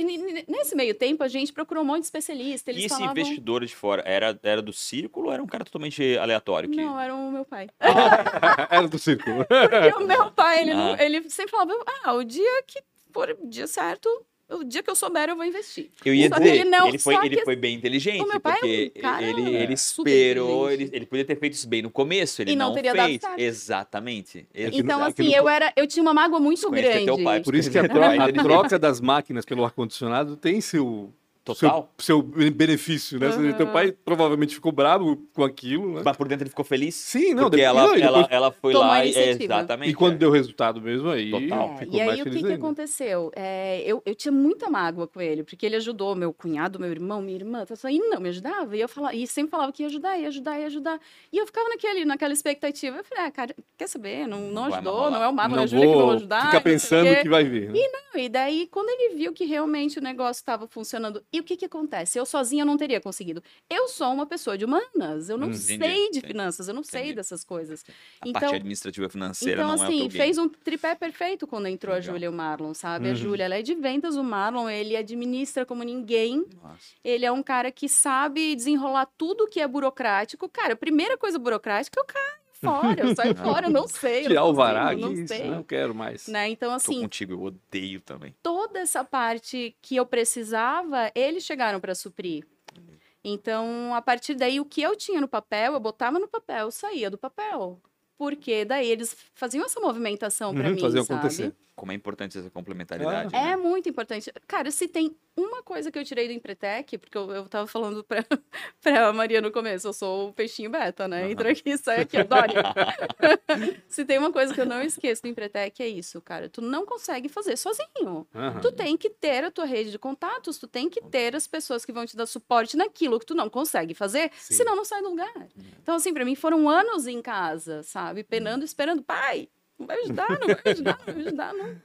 nesse meio tempo, a gente procurou um monte de especialista, eles E esse falavam... investidor de fora, era, era do círculo ou era um cara totalmente aleatório? Que... Não, era o meu pai. era do círculo. Porque o meu pai, ele, não- Ah. ele sempre falava, ah, o dia que for o dia certo, o dia que eu souber, eu vou investir. Eu ia Só que dizer, ele não- foi, só ele que- foi bem inteligente, meu pai é um porque cara ele, ele esperou, ele, ele podia ter feito isso bem no começo, ele E não não, teria dado fez. certo. Exatamente. É que- Então, é assim, no- eu era, eu tinha uma mágoa muito grande. teu pai, Por isso que a, a troca das máquinas pelo ar-condicionado tem seu, Total. seu, seu benefício, né? Uhum. Teu pai provavelmente ficou bravo com aquilo, né? Mas por dentro ele ficou feliz? Sim, não, porque depois- ela, não, e ela, depois- ela foi Tomou lá e iniciativa. exatamente. E quando é. deu resultado mesmo, aí Total. É, ficou e aí, mais o que, que aconteceu? É, eu, eu tinha muita mágoa com ele, porque ele ajudou meu cunhado, meu irmão, minha irmã, tá só- e não me ajudava. E eu falava, e sempre falava que ia ajudar, ia ajudar, ia ajudar. E eu ficava naquele, naquela expectativa. Eu falei, ah, cara, quer saber? Não, não ajudou, não é o é Não a Júlia que vão vou ajudar. o pensando que vai vir. né? Não, E daí, quando ele viu que realmente o negócio estava funcionando, e o que que acontece? Eu sozinha não teria conseguido. Eu sou uma pessoa de humanas, eu não Hum, sei entendi, de entendi. finanças, eu não sei Entendi. dessas coisas. A Então, parte administrativa financeira então, não é o assim, teu game. fez um tripé perfeito quando entrou Legal. a Júlia e o Marlon, sabe? A Uhum. Júlia, ela é de vendas, o Marlon, ele administra como ninguém. Nossa. Ele é um cara que sabe desenrolar tudo que é burocrático. Cara, a primeira coisa burocrática, eu caio fora, eu saio fora, eu não sei. Tirar não o vará não isso, sei. não quero mais. Né? Então, Tô assim, contigo, eu odeio também. toda essa parte que eu precisava, eles chegaram para suprir. Então, a partir daí, o que eu tinha no papel, eu botava no papel, saía do papel. Porque daí eles faziam essa movimentação para Uhum, mim, faziam sabe? acontecer. Como é importante essa complementaridade. É né? muito importante. Cara, se tem uma coisa que eu tirei do Empretec, porque eu, eu tava falando pra, pra Maria no começo, eu sou o peixinho beta, né? Aham. Entra aqui, sai aqui, adoro. se tem uma coisa que eu não esqueço do Empretec, é isso, cara. Tu não consegue fazer sozinho. Aham. Tu tem que ter a tua rede de contatos, tu tem que ter as pessoas que vão te dar suporte naquilo que tu não consegue fazer, Sim. senão não sai do lugar. Então, assim, pra mim foram anos em casa, sabe? Penando, esperando, pai, não vai ajudar, não vai ajudar, não vai ajudar, não.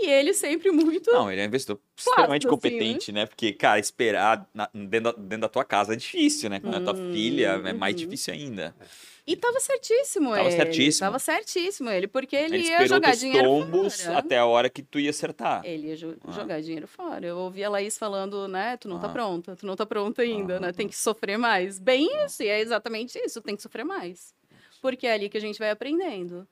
E ele sempre muito. Não, ele é um investidor extremamente assim, competente, né? Porque, cara, esperar na- dentro, da, dentro da tua casa é difícil, né? Com a tua Hum, filha é mais uhum. difícil ainda. E tava certíssimo Tava ele. certíssimo. Tava certíssimo ele, porque ele, Ele ia jogar dinheiro tombos fora. até a hora que tu ia acertar. Ele ia jo- Ah. jogar dinheiro fora. Eu ouvi a Laís falando, né? Tu não tá Ah. pronta, tu não tá pronta ainda, Ah. né? Tem que sofrer mais. Bem isso, e é exatamente isso, tem que sofrer mais. Porque é ali que a gente vai aprendendo.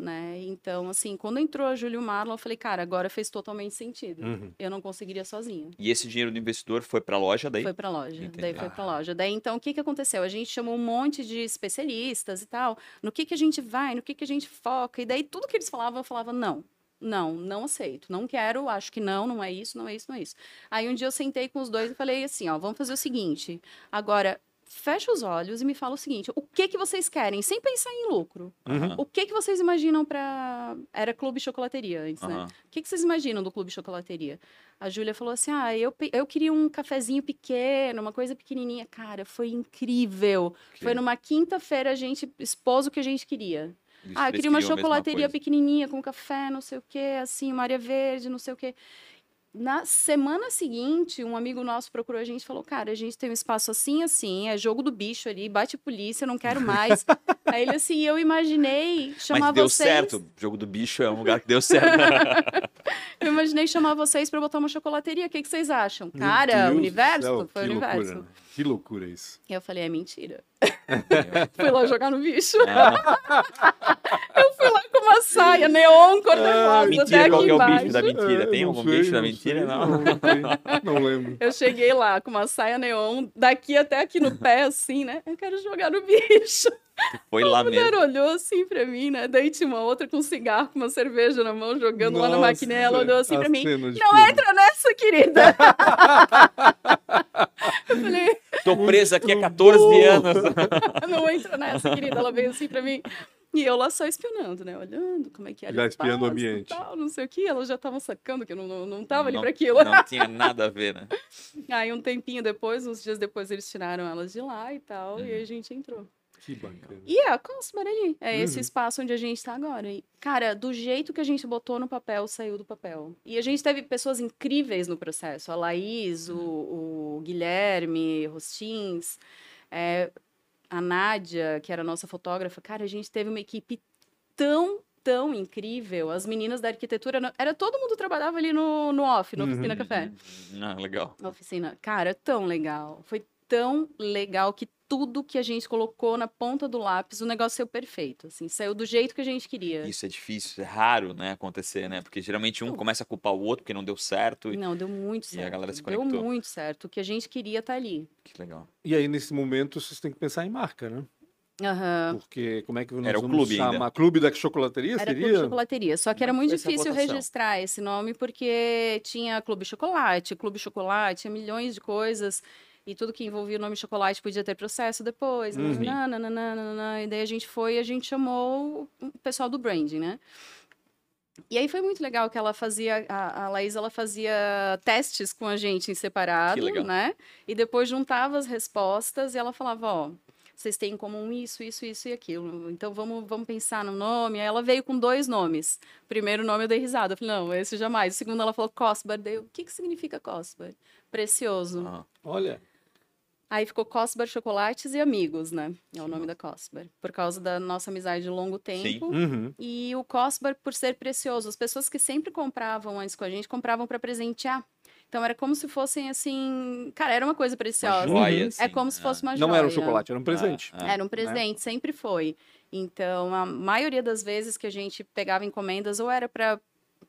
Né? Então, assim, quando entrou a Júlia e o Marlon, eu falei, cara, agora fez totalmente sentido. Uhum. Eu não conseguiria sozinha. E esse dinheiro do investidor foi pra loja daí? Foi pra loja. Entendi. Daí foi pra loja. Daí, então, o que, que aconteceu? A gente chamou um monte de especialistas e tal. No que, que a gente vai, no que, que a gente foca. E daí, tudo que eles falavam, eu falava, não. Não, não aceito. Não quero, acho que não, não é isso, não é isso, não é isso. Aí um dia eu sentei com os dois e falei assim, ó, vamos fazer o seguinte. Agora, fecha os olhos e me fala o seguinte, o que que vocês querem, sem pensar em lucro? Uhum. O que que vocês imaginam para Era clube chocolateria antes, né? Aham. O que, que vocês imaginam do clube chocolateria? A Júlia falou assim: ah, eu, eu queria um cafezinho pequeno, uma coisa pequenininha. Cara, foi incrível. Foi numa quinta-feira a gente expôs o que a gente queria. Eles ah, eu queria uma chocolateria pequenininha, com café, não sei o quê, assim, uma área verde, não sei o quê. Na semana seguinte, um amigo nosso procurou a gente e falou: Cara, a gente tem um espaço assim, assim, é jogo do bicho ali, bate polícia, não quero mais. Aí ele assim, eu imaginei chamar Mas deu vocês. certo. O jogo do bicho é um lugar que deu certo. Eu imaginei chamar vocês pra botar uma chocolateria. O que, que vocês acham? Meu Cara, Deus universo? céu, Foi o que universo. Loucura, né? Que loucura isso. E eu falei, é mentira. fui lá jogar no bicho. Ah, Eu fui lá com uma saia neon cor-de-rosa até mentira, aqui qual é o embaixo. bicho da mentira? Tem É, algum sei, bicho da mentira? sei, Não. Não, lembro. Eu cheguei lá com uma saia neon, daqui até aqui no pé, assim, né? Eu quero jogar no bicho. Foi lá A mulher mesmo. olhou assim pra mim, né? Daí tinha uma outra com um cigarro, com uma cerveja na mão, jogando lá na Nossa, maquininha. Ela olhou assim pra mim. Não filme. entra nessa, querida. eu falei, Tô presa aqui há 14 anos. não entra nessa, querida. Ela veio assim pra mim. E eu lá só espionando, né? Olhando como é que era. Já espiando o ambiente. Tal, não sei o que. Elas já estavam sacando que eu não, não, não tava ali Não- pra aquilo. Não tinha nada a ver, né? Aí um tempinho depois, uns dias depois, eles tiraram elas de lá e tal. E Uhum. aí a gente entrou. Que bacana. E é a Cosmar ali. É esse Uhum. espaço onde a gente tá agora. E, cara, do jeito que a gente botou no papel, saiu do papel. E a gente teve pessoas incríveis no processo. A Laís, o, o Guilherme, Rostins, é, a Nádia, que era a nossa fotógrafa. Cara, a gente teve uma equipe tão, tão incrível. As meninas da arquitetura, era todo mundo trabalhava ali no, no off, no Uhum. Oficina Café. Ah, legal. Na oficina. Cara, tão legal. Foi tão legal que tudo que a gente colocou na ponta do lápis, o negócio saiu perfeito, assim, saiu do jeito que a gente queria. Isso é difícil, é raro, né, acontecer, né? Porque geralmente um começa a culpar o outro porque não deu certo. E... Não, deu muito E a certo. galera se deu conectou. muito certo. O que a gente queria tá ali. Que legal. E aí, nesse momento, vocês têm que pensar em marca, né? Aham. Porque como é que nós Era o clube ainda. chamar? Clube da chocolateria Era seria? Clube Chocolateria. Só que era é muito essa difícil votação? registrar esse nome, porque tinha Clube Chocolate, Clube Chocolate, tinha milhões de coisas. E tudo que envolvia o nome chocolate podia ter processo depois. Uhum. nananana, E daí a gente foi e a gente chamou o pessoal do branding, né? E aí foi muito legal que ela fazia, a, a Laís, ela fazia testes com a gente em separado, legal. né? E depois juntava as respostas e ela falava, ó, vocês têm em comum isso, isso, isso e aquilo. Então vamos, vamos pensar no nome. Aí ela veio com dois nomes. Primeiro nome eu dei risada. Eu falei, não, esse jamais. O segundo ela falou Cosbar. Daí eu, o que, que significa Cosbar? Precioso. Ah, Olha, Aí ficou Cosbar Chocolates e Amigos, né? É o nome da Cosbar. Por causa da nossa amizade de longo tempo. uhum. E o Cosbar por ser precioso. As pessoas que sempre compravam antes com a gente, compravam para presentear. Então era como se fossem assim. Cara, era uma coisa uma preciosa. joia, Uhum. assim, é como se ah. fosse uma joia. não era um chocolate, era um presente. Ah, Era um presente, sempre foi. Então, a maioria das vezes que a gente pegava encomendas, ou era para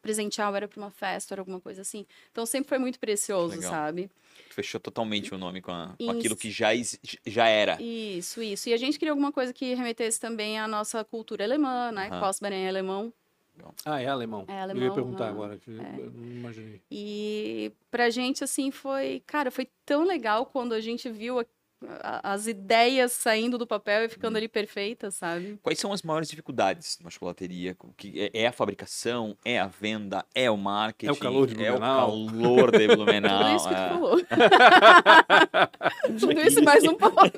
presentear, ou era para uma festa, era alguma coisa assim. Então, sempre foi muito precioso, Legal. sabe? Fechou totalmente o nome com, a- com aquilo que já, já era. Isso, isso. E a gente queria alguma coisa que remetesse também à nossa cultura alemã, né? Aham. Cosbar é alemão. Ah, é alemão. É Eu ia alemão, perguntar agora, que eu não imaginei. E pra gente, assim, foi... Cara, foi tão legal quando a gente viu a- a- as ideias saindo do papel e ficando ali perfeitas, sabe? Quais são as maiores dificuldades numa chocolateria? Que é, é a fabricação? É a venda? É o marketing? É o calor de É o Blumenau? calor de Blumenau. Tudo isso que tu é. falou. Tudo isso mais um pouco.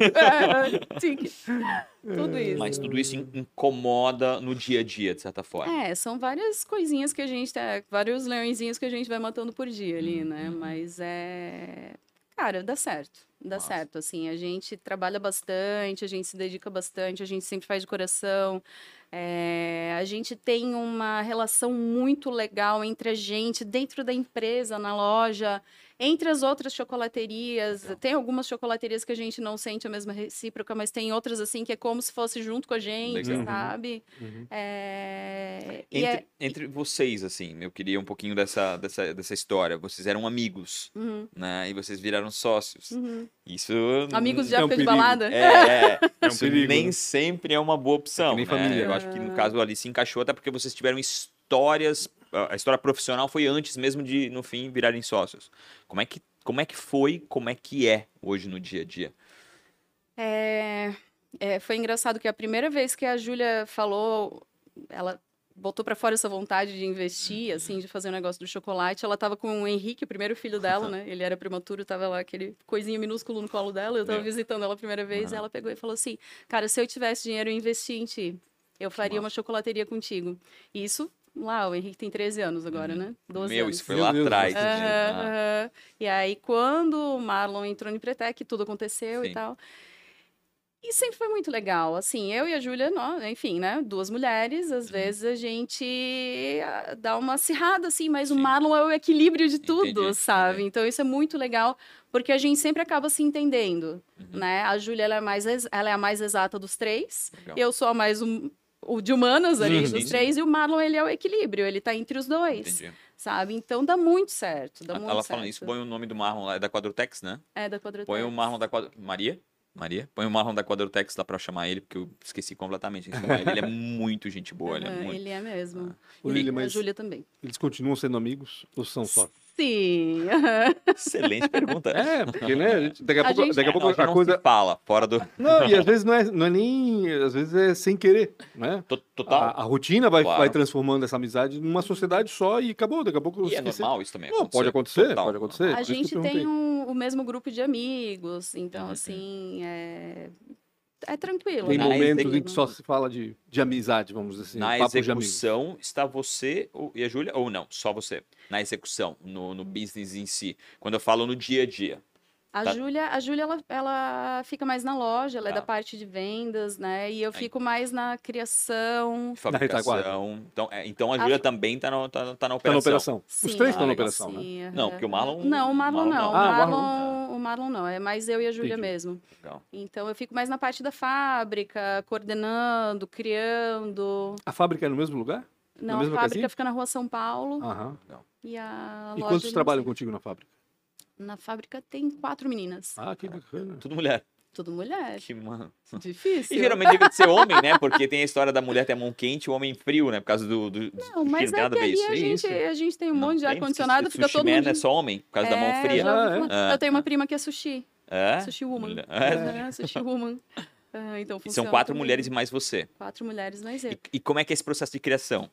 É. Tudo isso. Mas tudo isso in- incomoda no dia a dia, de certa forma. É, são várias coisinhas que a gente tá, vários leõezinhos que a gente vai matando por dia ali, né? Uhum. Mas é, cara, dá certo. Dá Massa. certo, assim, a gente trabalha bastante, a gente se dedica bastante, a gente sempre faz de coração. É, a gente tem uma relação muito legal entre a gente, dentro da empresa, na loja, entre as outras chocolaterias. Legal. Tem algumas chocolaterias que a gente não sente a mesma recíproca, mas tem outras, assim, que é como se fosse junto com a gente, Legal. sabe? Uhum. É, e Entre, é- entre vocês, assim, eu queria um pouquinho dessa, dessa, dessa história. Vocês eram amigos, Uhum, né? E vocês viraram sócios. uhum. Isso. Amigos de É um época de balada? É, é, É um isso perigo, nem né? sempre é uma boa opção. nem né? família. Eu acho que no caso ali se encaixou, até porque vocês tiveram histórias. A a história profissional foi antes mesmo de, no fim, virarem sócios. Como é que, como é que foi, como é que é hoje no dia a dia? É, é, foi engraçado que a primeira vez que a Júlia falou, ela botou pra fora essa vontade de investir, assim, de fazer um negócio do chocolate. Ela tava com o Henrique, o primeiro filho dela, né? Ele era prematuro, tava lá aquele coisinha minúsculo no colo dela. Eu tava Meu. visitando ela a primeira vez, e ela pegou e falou assim: "Cara, se eu tivesse dinheiro, eu investia em ti. Eu faria uma chocolateria contigo". E isso lá, o Henrique tem 13 anos agora, né? 12 Meu, anos. isso foi lá atrás. Ah, aham. E aí, quando o Marlon entrou no Empretec, tudo aconteceu Sim. e tal. E sempre foi muito legal. Assim, eu e a Júlia, enfim, né? Duas mulheres, às Uhum. vezes a gente ah, dá uma acirrada, assim, mas o Sim. Marlon é o equilíbrio de tudo, Entendi, sabe? entendi. Então isso é muito legal, porque a gente sempre acaba se entendendo, Uhum. né? A Júlia, ela é, mais, ela é a mais exata dos três. legal. Eu sou a mais um, o de humanas ali Uhum. dos três, e o Marlon, ele é o equilíbrio, ele tá entre os dois, Entendi. sabe? Então dá muito certo, dá muito Ela certo. falando isso, põe o nome do Marlon lá, é da Quadrotex, né? É da Quadrotex. Põe o Marlon da Quadrotex. Maria? Maria? Põe o Marlon da Quadrotex lá pra chamar ele, porque eu esqueci completamente. Ele Ele é muito gente boa, ele é muito. ele é mesmo. Ô, E Lili, a mas Júlia também. eles continuam sendo amigos ou são só? Sim. Excelente pergunta. É, porque, né? a gente- daqui a A pouco, gente- daqui a É, pouco não, a gente a não coisa. se fala fora do. Não, e às vezes não é, não é nem. Às vezes é sem querer, né? To- Total. A, a rotina vai, Claro. vai transformando essa amizade numa sociedade só e acabou. Daqui a pouco e é normal isso também. Não, pode acontecer, Total. pode acontecer. A gente tem um- o mesmo grupo de amigos, então, Uhum. assim, é, é tranquilo. Tem né? Na momentos em que só se fala de, de amizade, vamos dizer assim. Na papo de amigos. execução está você e a Júlia, ou não, só você. Na execução, no, no business em si. Quando eu falo no dia a dia. A Tá. Júlia, a Júlia ela, ela fica mais na loja, ela é Tá. da parte de vendas, né? E eu Aí. fico mais na criação. Fabricação. Então, é, então a A- Júlia também está tá, tá na Tá na operação. operação. Os Sim, três estão na operação, né? sim, Não, porque o Marlon- Não, o Marlon Marlon não. não. O Ah, o Marlon, Marlon o Marlon não. É mais eu e a Júlia mesmo. Legal. Então eu fico mais na parte da fábrica, coordenando, criando. A fábrica é no mesmo lugar? Não, a fábrica casinha? fica na rua São Paulo Aham. e a E loja quantos no trabalham contigo na fábrica? Na fábrica tem quatro meninas. Ah, que bacana. Tudo mulher. Tudo mulher. Que mano. Difícil. E geralmente deve ser homem, né? Porque tem a história da mulher ter a mão quente e o homem frio, né? Por causa do. do Não, mas é que ali isso. a gente, isso. a gente tem um Não monte de ar-condicionado, fica todo mundo... é só homem, por causa da mão É, fria. já Ah, é? É. Eu tenho uma prima que é sushi. É? Sushi woman. Mulher- É, é. sushi woman. Ah, então E funciona são quatro também. mulheres e mais você. Quatro mulheres mais eu. E, e como é que é esse processo de criação?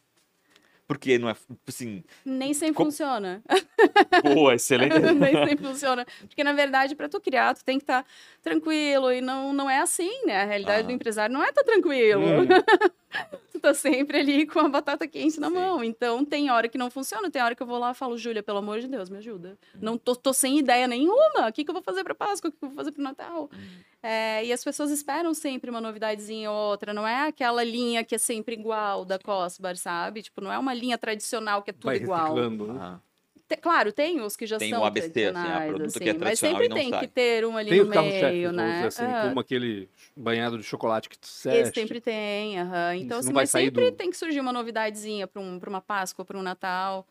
Porque não é assim. Nem sempre Como- funciona. Boa, excelente. Nem sempre funciona. Porque, na verdade, para tu criar, tu tem que estar tranquilo. E não, não é assim, né? A realidade Ah. do empresário não é estar tranquilo. Hum. tu tá sempre ali com a batata quente na Sim. mão. Então, tem hora que não funciona. Tem hora que eu vou lá e falo, Júlia, pelo amor de Deus, me ajuda. Não tô, tô sem ideia nenhuma. O que, que eu vou fazer para Páscoa? O que, que eu vou fazer para Natal? É, e as pessoas esperam sempre uma novidadezinha ou outra. Não é aquela linha que é sempre igual da Cosbar, sabe? Tipo, não é uma linha tradicional que é tudo Vai igual. reciclando, né? Ah, Te- claro, tem os que já Tem são o ABC, assim, ah, tradicionais, produto assim, que é mas tradicional sempre tem sai. que ter um ali Tem no meio, vamos né? assim, Ah, como aquele banhado de chocolate que tu esse serve. sempre tem, aham. Então, assim, mas sempre do- tem que surgir uma novidadezinha para um, pra uma Páscoa, para um Natal.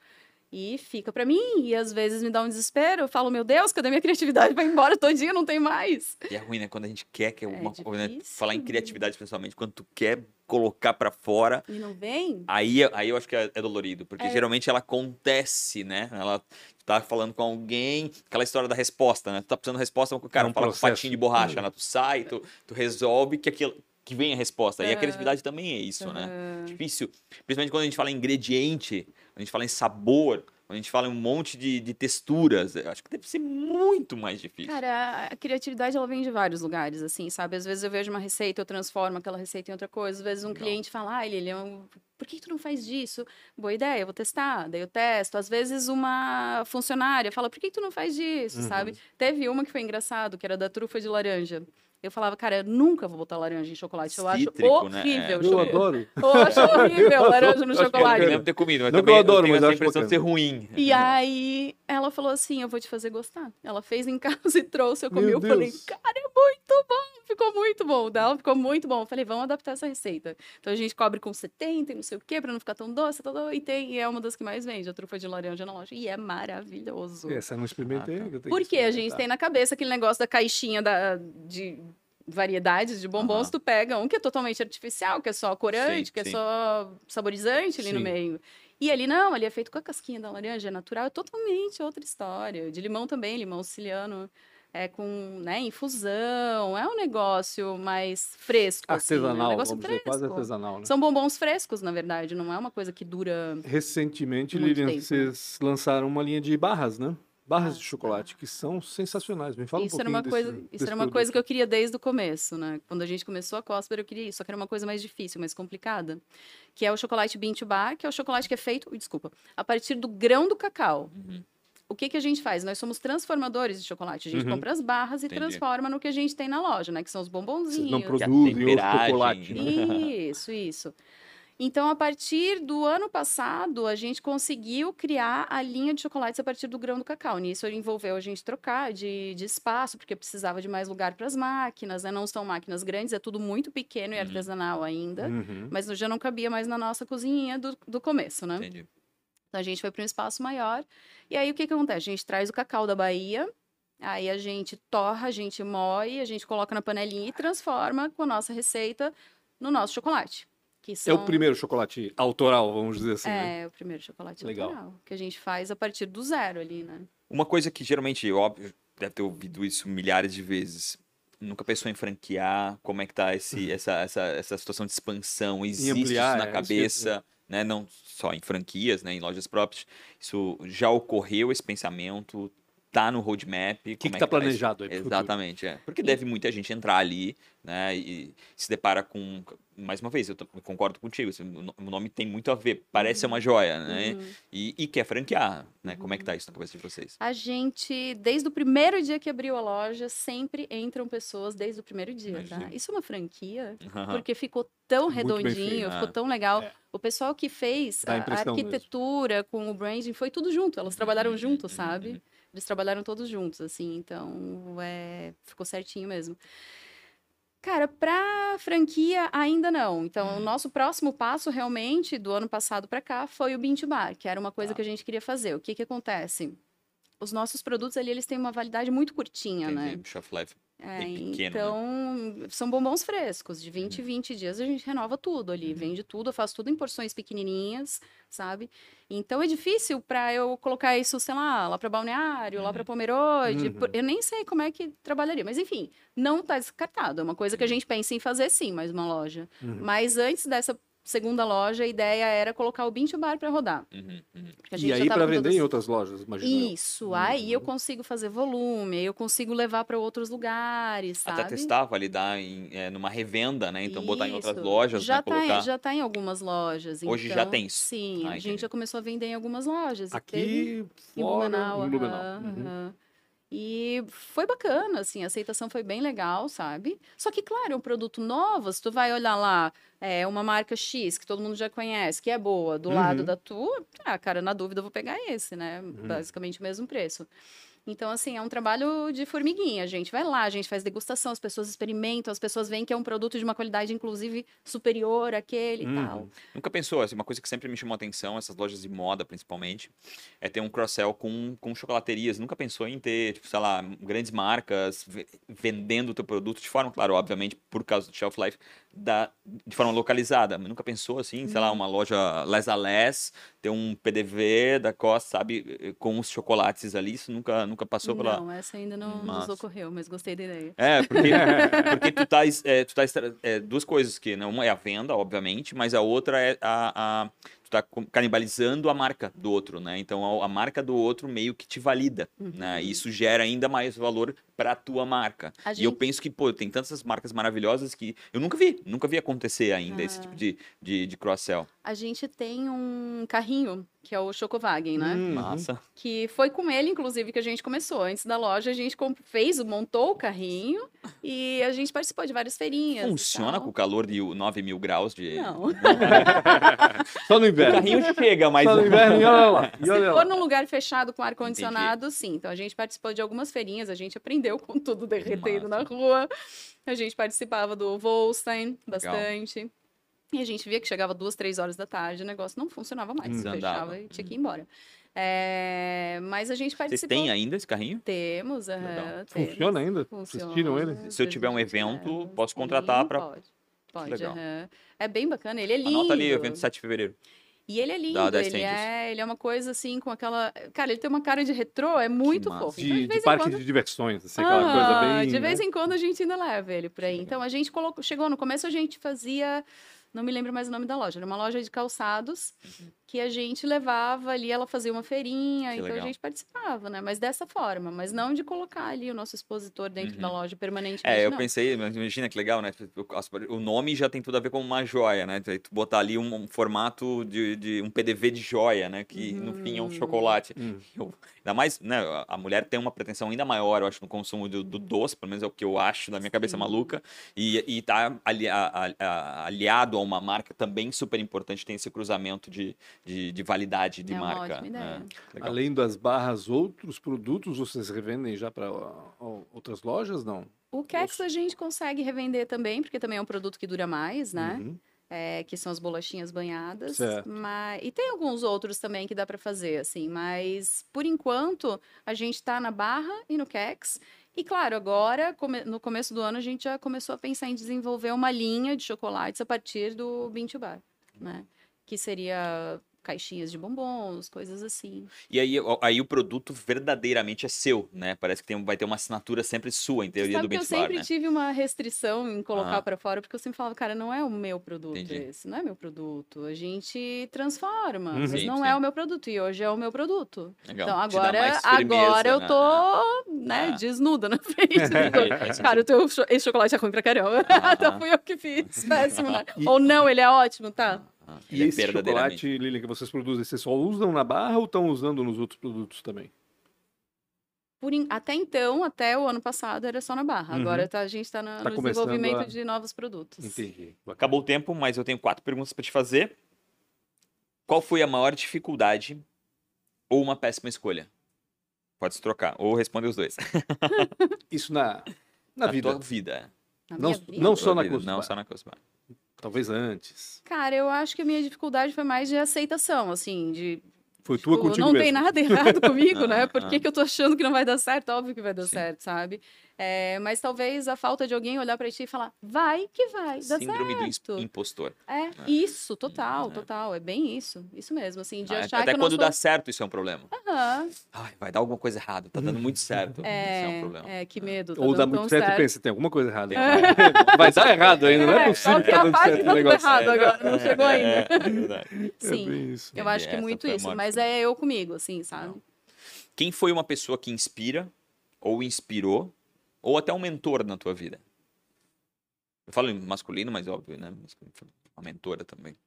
E fica para mim, e às vezes me dá um desespero. Eu falo, meu Deus, cadê minha criatividade? Vai embora todinho, não tem mais. E é ruim, né? Quando a gente quer que é uma coisa, né? Falar em criatividade, principalmente, quando tu quer colocar pra fora, E não vem? aí, aí eu acho que é, é dolorido. Porque É. geralmente ela acontece, né? Ela tu tá falando com alguém, aquela história da resposta, né? Tu tá precisando de resposta, o cara É um fala com processo. patinho de borracha, né? Tu sai, tu, tu resolve que aquilo que vem a resposta. E a criatividade também é isso, né? Difícil. Principalmente quando a gente fala em ingrediente, a gente fala em sabor, a gente fala em um monte de, de texturas. Eu acho que deve ser muito mais difícil. Cara, a criatividade ela vem de vários lugares, assim, sabe? Às vezes eu vejo uma receita, eu transformo aquela receita em outra coisa. Às vezes um Legal. cliente fala, ai, Lilian, por que tu não faz disso? Boa ideia, eu vou testar. Daí eu testo. Às vezes uma funcionária fala, por que tu não faz disso, Uhum. sabe? Teve uma que foi engraçado, que era da trufa de laranja. Eu falava, cara, eu nunca vou botar laranja em chocolate. Eu acho Cítrico, né? horrível. É. Eu chocolate. adoro. Eu acho horrível laranja no Eu acho é Eu chocolate. lembro de ter comido, mas Não também eu adoro, tenho mas acho impressão de ser ruim. E aí ela falou assim: eu vou te fazer gostar. Ela fez em casa e trouxe, eu comi, Meu eu falei, Deus. cara, é muito bom, ficou muito bom. Dela ficou muito bom. Eu falei, vamos adaptar essa receita. Então a gente cobre com 70 e não sei o quê, pra não ficar tão doce, e tem, e é uma das que mais vende, a trufa de laranja na loja. E é maravilhoso. Essa eu não experimentei. Ah, tá. eu tenho que Porque a gente tem na cabeça aquele negócio da caixinha da, de variedades de bombons, Aham. tu pega um que é totalmente artificial, que é só corante, Sim, que é sim. só saborizante ali no Sim. meio. E ali não, ali é feito com a casquinha da laranja, é natural, é totalmente outra história. De limão também, limão siciliano, é com né, infusão, é um negócio mais fresco. assim, né? Artesanal, um negócio vamos dizer, quase fresco. artesanal, né? São bombons frescos, na verdade, não é uma coisa que dura. Recentemente, Lilian, tempo, né? vocês lançaram uma linha de barras, né? Barras de chocolate que são sensacionais. Me fala isso um era pouquinho uma coisa, desse, isso desse era uma produto. coisa que eu queria desde o começo, né? Quando a gente começou a Cosper, eu queria isso, só que era uma coisa mais difícil, mais complicada, que é o chocolate bean to bar, que é o chocolate que é feito, desculpa, a partir do grão do cacau. Uhum. O que que a gente faz? Nós somos transformadores de chocolate. A gente Uhum. compra as barras e Entendi. transforma no que a gente tem na loja, né? Que são os Vocês bombonzinhos. não produzem o chocolate. né? Isso, isso. Então, a partir do ano passado, a gente conseguiu criar a linha de chocolates a partir do grão do cacau. Nisso envolveu a gente trocar de, de espaço, porque precisava de mais lugar para as máquinas, né? Não são máquinas grandes, é tudo muito pequeno e Uhum. artesanal ainda. Uhum. Mas já não cabia mais na nossa cozinha do, do começo, né? Entendi. Então a gente foi para um espaço maior. E aí o que, que acontece? A gente traz o cacau da Bahia, aí a gente torra, a gente moe, a gente coloca na panelinha e transforma com a nossa receita no nosso chocolate. Que É são... o primeiro chocolate autoral, vamos dizer assim, né? É, o primeiro chocolate Legal. autoral, que a gente faz a partir do zero ali, né? Uma coisa que geralmente, óbvio, deve ter ouvido isso milhares de vezes. Nunca pensou em franquear? Como é que tá esse, essa, essa, essa situação de expansão? Existe ampliar, isso na é, cabeça, né? Não só em franquias, né? Em lojas próprias. Isso já ocorreu, esse pensamento? Tá no roadmap? O que Como é está tá planejado aí pro futuro? Exatamente, é. Porque deve muita gente entrar ali, né? E se depara com. Mais uma vez, eu, concordo contigo. assim, o no- o nome tem muito a ver, parece ser uma joia, né? Uhum. E, e quer franquear, né? Como é que tá isso na cabeça de vocês? A gente, desde o primeiro dia que abriu a loja, sempre entram pessoas desde o primeiro dia, tá? Imagino. Isso é uma franquia, porque ficou tão Muito redondinho, ficou Ah. tão legal. É. O pessoal que fez Dá a a, a impressão mesmo. arquitetura com o branding foi tudo junto, elas trabalharam Uhum, juntos, uhum, sabe? Uhum. Eles trabalharam todos juntos, assim, então é, ficou certinho mesmo. Cara, pra franquia ainda não. Então, Uhum. o nosso próximo passo realmente do ano passado pra cá foi o Bean Bar, que era uma coisa Tá. que a gente queria fazer. O que que acontece? Os nossos produtos ali, eles têm uma validade muito curtinha, né? Entendi. Shelf life. É, pequeno, né? então, são bombons frescos. De 20 em Uhum. 20 dias a gente renova tudo ali, Uhum. vende tudo, faço tudo em porções pequenininhas, sabe? Então é difícil para eu colocar isso, sei lá, lá para Balneário, lá Uhum. para Pomerode. Uhum. Eu nem sei como é que trabalharia, mas enfim, não tá descartado. É uma coisa que a Uhum. gente pensa em fazer sim, mais uma loja. Uhum. Mas antes dessa segunda loja, a ideia era colocar o Bean to Bar para rodar. Uhum, uhum. E gente já aí para vender todas- em outras lojas, imagina eu. Isso, aí eu Uhum. consigo fazer volume, aí eu consigo levar para outros lugares, sabe? Até testar, validar em, é, numa revenda, né? Então botar em outras Isso. lojas, já né? tá, Colocar. em- Já tá em algumas lojas. Hoje já então, tem isso? Sim, Ah, a entendi. gente já começou a vender em algumas lojas. e teve Aqui, em fora, Blumenau. em Blumenau. Uhum. aham. E foi bacana, assim, a aceitação foi bem legal, sabe? Só que, claro, é um produto novo, se tu vai olhar lá, é uma marca X, que todo mundo já conhece, que é boa, do Uhum. lado da tua, ah, cara, na dúvida eu vou pegar esse, né? Uhum. Basicamente o mesmo preço. Então, assim, é um trabalho de formiguinha. A gente vai lá, a gente faz degustação, as pessoas experimentam, as pessoas veem que é um produto de uma qualidade, inclusive, superior àquele Uhum. e tal. Nunca pensou, assim, uma coisa que sempre me chamou a atenção, essas lojas de moda principalmente, é ter um cross-sell com, com chocolaterias. Nunca pensou em ter, tipo, sei lá, grandes marcas ve- vendendo o teu produto de forma, claro, obviamente, por causa do shelf life, da, de forma localizada. Mas nunca pensou, assim, sei Uhum. lá, uma loja les a les, ter um PDV da Costa, sabe, com os chocolates ali. Isso nunca, nunca passou pela... Não, essa ainda não nos Massa. ocorreu, mas gostei da ideia. É, porque, porque tu tá, é, tu tá é, duas coisas que, né? Uma é a venda, obviamente, mas a outra é a, a tu tá canibalizando a marca do outro, né? Então a, a marca do outro meio que te valida, né? E isso gera ainda mais valor para tua marca. A E eu gente- penso que, pô, tem tantas marcas maravilhosas que eu nunca vi, nunca vi acontecer ainda esse Ah. tipo de, de, de cross-sell. A gente tem um carrinho, que é o Chocowagen, né? Uhum. Massa. Que foi com ele, inclusive, que a gente começou. Antes da loja, a gente fez, montou o carrinho e a gente participou de várias feirinhas. Funciona com o calor de 9 mil graus de. Não. Só no O inverno. carrinho chega, mas. Só no inverno, e olha lá. E Se olha for lá. num lugar fechado com ar-condicionado, sim. Então a gente participou de algumas feirinhas, a gente aprendeu com tudo derretendo na rua. A gente participava do Volstein bastante. E a gente via que chegava duas, três horas da tarde, o negócio não funcionava mais. Desandava. Fechava e tinha que ir embora. É, Mas a gente Vocês participou. têm ainda esse carrinho? Temos, Legal. temos. Funciona ainda? Vocês Funciona. tiram ele? Se eu tiver um evento, leva. posso contratar pra- Pode, pode. Legal. É bem bacana, ele é lindo. Anota ali, evento 7 de fevereiro. E ele é lindo, ele, é, ele é uma coisa assim, com aquela... Cara, ele tem uma cara de retrô, é muito fofo. Então, De, de vez em parque quando- de diversões, assim, aquela coisa Ah, bem. De vez né? em quando a gente ainda leva ele por aí. Então a gente colocou, chegou no começo a gente fazia não me lembro mais o nome da loja, era uma loja de calçados Uhum. que a gente levava ali, ela fazia uma feirinha, Que então legal. a gente participava, né? Mas dessa forma, mas não de colocar ali o nosso expositor dentro da loja permanentemente. É, eu não. pensei, imagina que legal, né? O- nome já tem tudo a ver com uma joia, né? Tu botar ali um, um formato de, de um PDV de joia, né? Que no fim é um Hum. chocolate. Hum. Eu- ainda mais, né? a- mulher tem uma pretensão ainda maior, eu acho, no consumo do, do doce, pelo menos é o que eu acho da minha cabeça Sim. maluca. E, e tá ali- a- a- a- aliado a uma marca também super importante, tem esse cruzamento de, de, de validade de É uma marca. ótima ideia. né? Legal. Além das barras, outros produtos vocês revendem já para outras lojas? Não. O Kex a gente consegue revender também, porque também é um produto que dura mais, né? Uhum. É, que são as bolachinhas banhadas. Certo. Mas... E tem alguns outros também que dá para fazer, assim. Mas, por enquanto, a gente está na Barra e no Kex. E, claro, agora, no começo do ano, a gente já começou a pensar em desenvolver uma linha de chocolates a partir do Bean to Bar, né? Que seria caixinhas de bombons, coisas assim. E aí, aí o produto verdadeiramente é seu, né? Parece que tem, vai ter uma assinatura sempre sua, em teoria Sabe do que eu Benchmark, sempre né? tive uma restrição em colocar Ah. pra fora, porque eu sempre falava, cara, não é o meu produto Entendi. esse, não é meu produto. A gente transforma, Uhum. mas Sim, não sim. é o meu produto. E hoje é o meu produto. Legal. Então agora, firmeza, agora eu né? tô, né, Ah. desnuda na frente. Cara, o teu esse chocolate é ruim pra caramba. Ah. então fui eu que fiz. Péssimo, né? E- Ou não, ele é ótimo, tá? Ah, E é esse chocolate, Lilian, que vocês produzem, vocês só usam na barra ou estão usando nos outros produtos também? Por en- Até então, até o ano passado, era só na barra. Uhum. Agora tá- a gente tá, na- Tá no desenvolvimento a- de novos produtos. Entendi. Acabou o tempo, mas eu tenho quatro perguntas para te fazer. Qual foi a maior dificuldade ou uma péssima escolha? Pode se trocar, ou responder os dois. Isso na, na vida. tua vida. Na Não, vida. não Tua só na vida, Cuspa. Não só na Cuspa. Talvez antes. Cara, eu acho que a minha dificuldade foi mais de aceitação, assim, de. Foi tua tipo, contigo não mesmo. tem nada errado comigo, né? Ah, Por que, ah. que eu tô achando que não vai dar certo? Óbvio que vai dar Sim. certo, sabe? É, mas talvez a falta de alguém olhar pra ti e falar, vai que vai, dá Síndrome do certo. ins- impostor. É, isso, total, É. total. É bem isso. Isso mesmo, assim, de Ah, achar Até que quando não dá certo, isso é um problema. Aham, Ai, vai dar alguma coisa errada, tá dando muito certo. Isso é um é, problema. é, que medo. Tá Ou dá muito certo, e certo. pensa, tem alguma coisa errada. Tem Vai dar errado ainda, não é É, possível qual que é tá a dando parte certo o tá dando negócio. errado agora? Não chegou ainda. É, é verdade. Sim, É bem isso. eu acho que muito isso. Mas é eu comigo, assim, sabe? Quem foi uma pessoa que inspira, ou inspirou, ou até um mentor na tua vida? Eu falo em masculino, mas óbvio, né? Uma mentora também.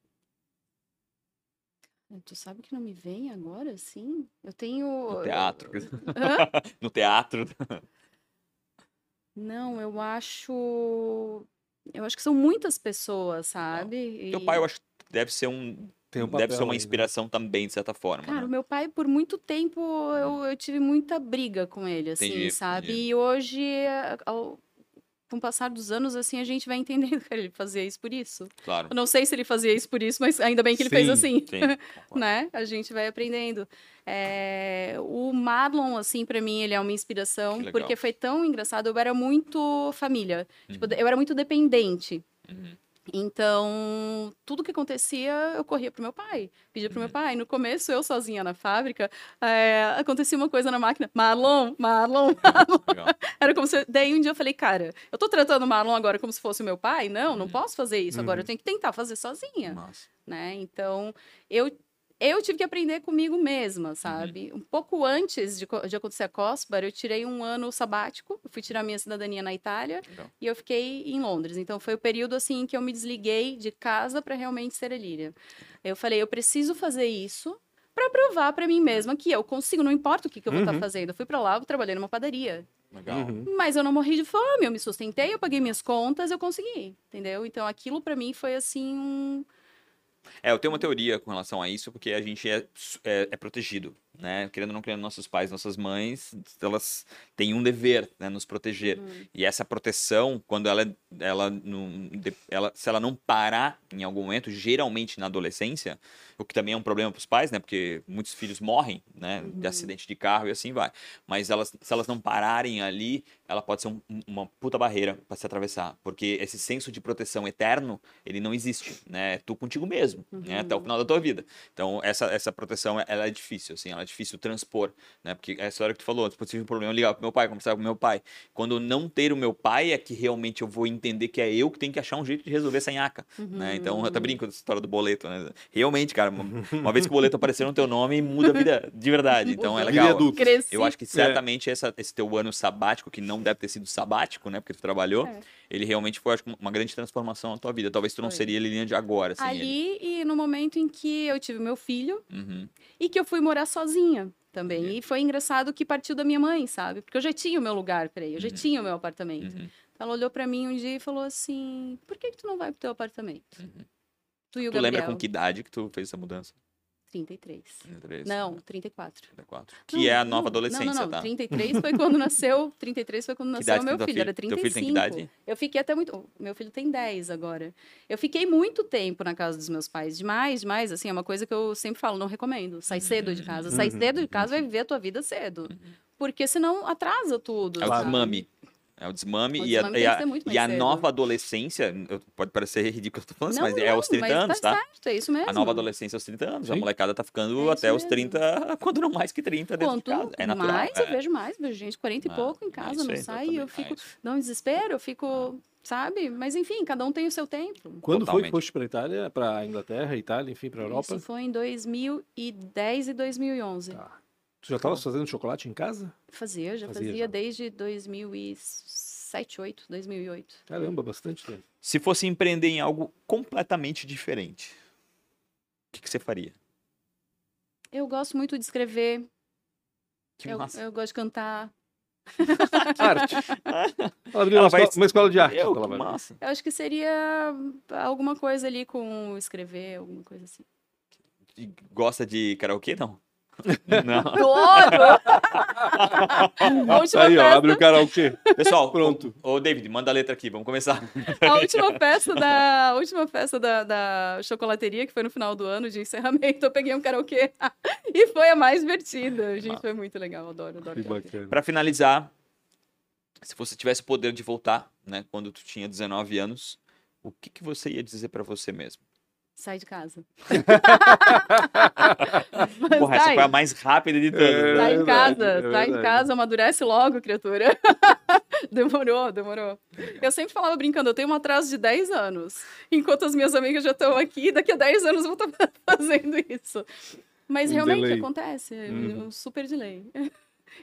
Tu sabe que não me vem agora, assim? Eu tenho. No teatro. No teatro. Não, eu acho. Eu acho que são muitas pessoas, sabe? Teu E- pai, eu acho que deve ser um. Tem um deve ser uma aí, né? inspiração também, de certa forma. Cara, né? o meu pai, por muito tempo, eu, eu tive muita briga com ele, assim, Entendi, sabe? entendi. E hoje, ao- com o passar dos anos, assim, a gente vai entendendo que ele fazia isso por isso. Claro. Eu não sei se ele fazia isso por isso, mas ainda bem que ele fez Sim, assim. Sim. né? A gente vai aprendendo. É, O Marlon, assim, pra mim, ele é uma inspiração, porque foi tão engraçado. Eu era muito família. Tipo, Uhum. eu era muito dependente. Uhum. Então, tudo que acontecia, eu corria pro meu pai. Pedia pro meu Uhum. pai. No começo, eu sozinha na fábrica, é, acontecia uma coisa na máquina. Marlon, Marlon, Marlon. Legal. Era como se... Daí um dia eu falei, cara, eu tô tratando o Marlon agora como se fosse o meu pai? Não, não Uhum. posso fazer isso. Agora Uhum. eu tenho que tentar fazer sozinha Nossa. né? Então, eu eu tive que aprender comigo Uhum. mesma, sabe? Um pouco antes de, de acontecer a Cosbar, eu tirei um ano sabático, fui tirar minha cidadania na Itália Legal. e eu fiquei em Londres. Então, foi o período assim em que eu me desliguei de casa para realmente ser a Líria. Eu falei, eu preciso fazer isso para provar para mim mesma que eu consigo, não importa o que, que eu vou estar Uhum. fazendo. Eu fui para lá, eu trabalhei numa padaria. Legal. Uhum. Mas eu não morri de fome, eu me sustentei, eu paguei minhas contas, eu consegui, entendeu? Então aquilo para mim foi assim um É, eu tenho uma teoria com relação a isso, porque a gente é, é, é protegido, né? Querendo ou não querendo, nossos pais, nossas mães, elas têm um dever, né? Nos proteger. Uhum. E essa proteção, quando ela, ela, não, ela, se ela não parar em algum momento, geralmente na adolescência, o que também é um problema para os pais, né? Porque muitos filhos morrem, né? De acidente de carro e assim vai. Mas elas, se elas não pararem ali, ela pode ser um- um- uma puta barreira para se atravessar, porque esse senso de proteção eterno, ele não existe, né? É tu contigo mesmo, né? Até o final da tua vida. Então, essa, essa proteção, ela é difícil, assim, ela é difícil transpor, né? Porque essa hora que tu falou, se tive um problema, eu ligava pro meu pai, conversava com meu pai. Quando eu não ter o meu pai, é que realmente eu vou entender que é eu que tenho que achar um jeito de resolver essa nhaca, né? Então, eu até brinco dessa história do boleto, né? Realmente, cara, uma, uma vez que o boleto aparecer no teu nome, muda a vida de verdade. Então, é legal. Eu acho que certamente essa- esse teu ano sabático, que não deve ter sido sabático, né? Porque tu trabalhou, É. ele realmente foi, acho, uma grande transformação na tua vida. Talvez tu não Foi. seria Lilian de agora, assim. ele. Ali e no momento em que eu tive meu filho Uhum. e que eu fui morar sozinha também. E foi engraçado que partiu da minha mãe, sabe? Porque eu já tinha o meu lugar pra ir, eu já Uhum. tinha o meu apartamento. Uhum. Ela olhou pra mim um dia e falou assim: por que, que tu não vai pro teu apartamento? Tu e o Uhum. Tu lembra com que idade que tu fez essa mudança? 33. 33, Não, 34. 34. Que é a nova Não, adolescência, não, não, não. tá? 33 foi quando nasceu, 33 foi quando nasceu o meu teu filho, filho? era Teu 35. filho tem que idade? Eu fiquei até muito, meu filho tem 10 agora. Eu fiquei muito tempo na casa dos meus pais, demais, demais, assim, é uma coisa que eu sempre falo, não recomendo. Sai cedo de casa, sai Uhum. cedo de casa, vai viver a tua vida cedo. Porque senão atrasa tudo. É o desmame. É o desmame, O e, a, desmame e, a, e a mais cedo. nova adolescência, pode parecer ridículo eu tô falando, isso, Não, mas é não, aos 30 mas anos, tá tá? certo, é isso mesmo. A nova adolescência aos 30 anos. A Sim. molecada tá ficando É até os mesmo. 30, quando não mais que 30 dentro Quanto de casa. É natural. mais, é. eu vejo mais, vejo gente 40 Ah, e pouco em é casa, não aí, sai, e eu é fico, dá um desespero, eu fico, sabe? Mas enfim, cada um tem o seu tempo. Quando foi Totalmente. que foste pra Itália, pra Inglaterra, Itália, enfim, pra Europa? Isso foi em 2010 e 2011. Tá. Tu já tava fazendo chocolate em casa? Fazia, já Fazia, fazia, já. desde 2007, 2008, 2008. Caramba, bastante tempo. Se fosse empreender em algo completamente diferente, o que, que você faria? Eu gosto muito de escrever, Que eu, massa. eu gosto de cantar. Arte. Ela abriu Ela uma, vai- escola, uma escola de arte. Eu, ela que vai. massa. Eu acho que seria alguma coisa ali com escrever, alguma coisa assim. E Gosta de karaokê, não? Não. Adoro! a, última Aí, ó, festa, abre o karaokê. Pessoal, Pronto. Ô, David, manda a letra aqui, vamos começar. a última festa da a última festa da, da chocolateria, que foi no final do ano de encerramento, eu peguei um karaokê e foi a mais divertida. Gente, foi muito legal, adoro, adoro. Que bacana. Pra finalizar, se você tivesse o poder de voltar, né, quando tu tinha 19 anos, o que, que você ia dizer pra você mesmo? Sai de casa. Porra, essa foi a mais rápida de todas. É. né? sai casa, é sai casa, amadurece logo, criatura. demorou, demorou. Eu sempre falava brincando, eu tenho um atraso de 10 anos. Enquanto as minhas amigas já estão aqui, daqui a 10 anos eu vou estar fazendo isso. Mas Um realmente delay. acontece, é Uhum. um super delay.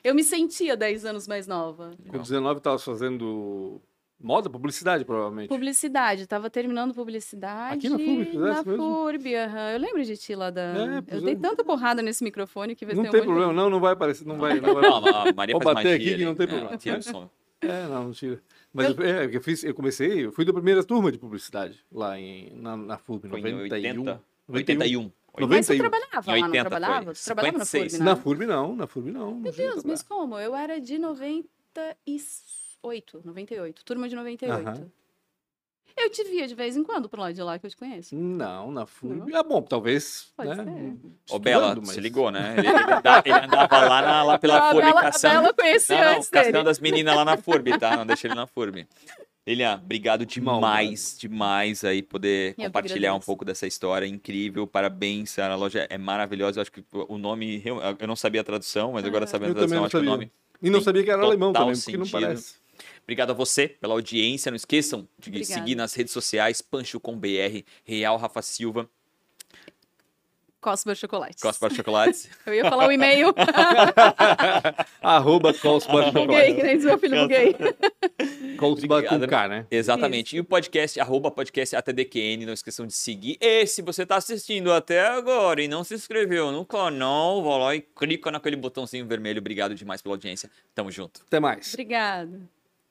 Eu me sentia 10 anos mais nova. Com 19 tava fazendo moda, publicidade, provavelmente. Publicidade, tava terminando publicidade. Aqui na FURB, fizesse Na? FURB, aham. Eu lembro de ti lá da. É, eu dei é. tanta porrada nesse microfone que vai Não ter um tem de- problema, não, não vai aparecer, não vai. Não vai. Não, a Maria Vou faz bater magia aqui que não tem É, problema. tira o som. É, não, não tira. Mas eu, é, eu, fiz, eu comecei, eu fui da primeira turma de publicidade lá em, na, na FURB, Foi em 91. 80? 81. 81. Mas 91. trabalhava Em lá, 80 não trabalhava? foi. Tu trabalhava na 56. FURB, né? Na FURB não, na FURB não. Meu Deus, mas como? Eu era de 98, 98, turma de 98. Aham. Eu te via de vez em quando por lá de lá que eu te conheço. Não, na FURB. Ah, bom, talvez. Pode né, ser. Ô, Bela, mas- se ligou, né? Ele, ele anda- ele andava lá, na, lá pela a FURB Bela, a caçando. Bela eu conheci Não, não, antes dele. caçando as meninas lá na FURB, tá? Não deixa ele na FURB. Lilian, obrigado demais, Maldade. demais aí poder Eu compartilhar um pouco dessa história incrível. Parabéns, a loja é maravilhosa. Eu acho que o nome, eu não sabia a tradução, mas agora Ah. sabendo a tradução, não acho que o nome. E não sabia que era alemão também, porque não parece. Obrigado a você pela audiência. Não esqueçam de Obrigada. seguir nas redes sociais, Pancho com BR, Real Rafa Silva, Cosper Chocolates. Cospa Chocolates. Eu ia falar o e-mail. Arroba Colsbar buguei, que nem diz meu filho, buguei. Colsbar com Obrigado, K, né? Exatamente. E o podcast, arroba podcast ATDQN, não esqueçam de seguir. E se você está assistindo até agora e não se inscreveu no canal, vá lá e clica naquele botãozinho vermelho. Obrigado demais pela audiência. Tamo junto. Até mais. Obrigada.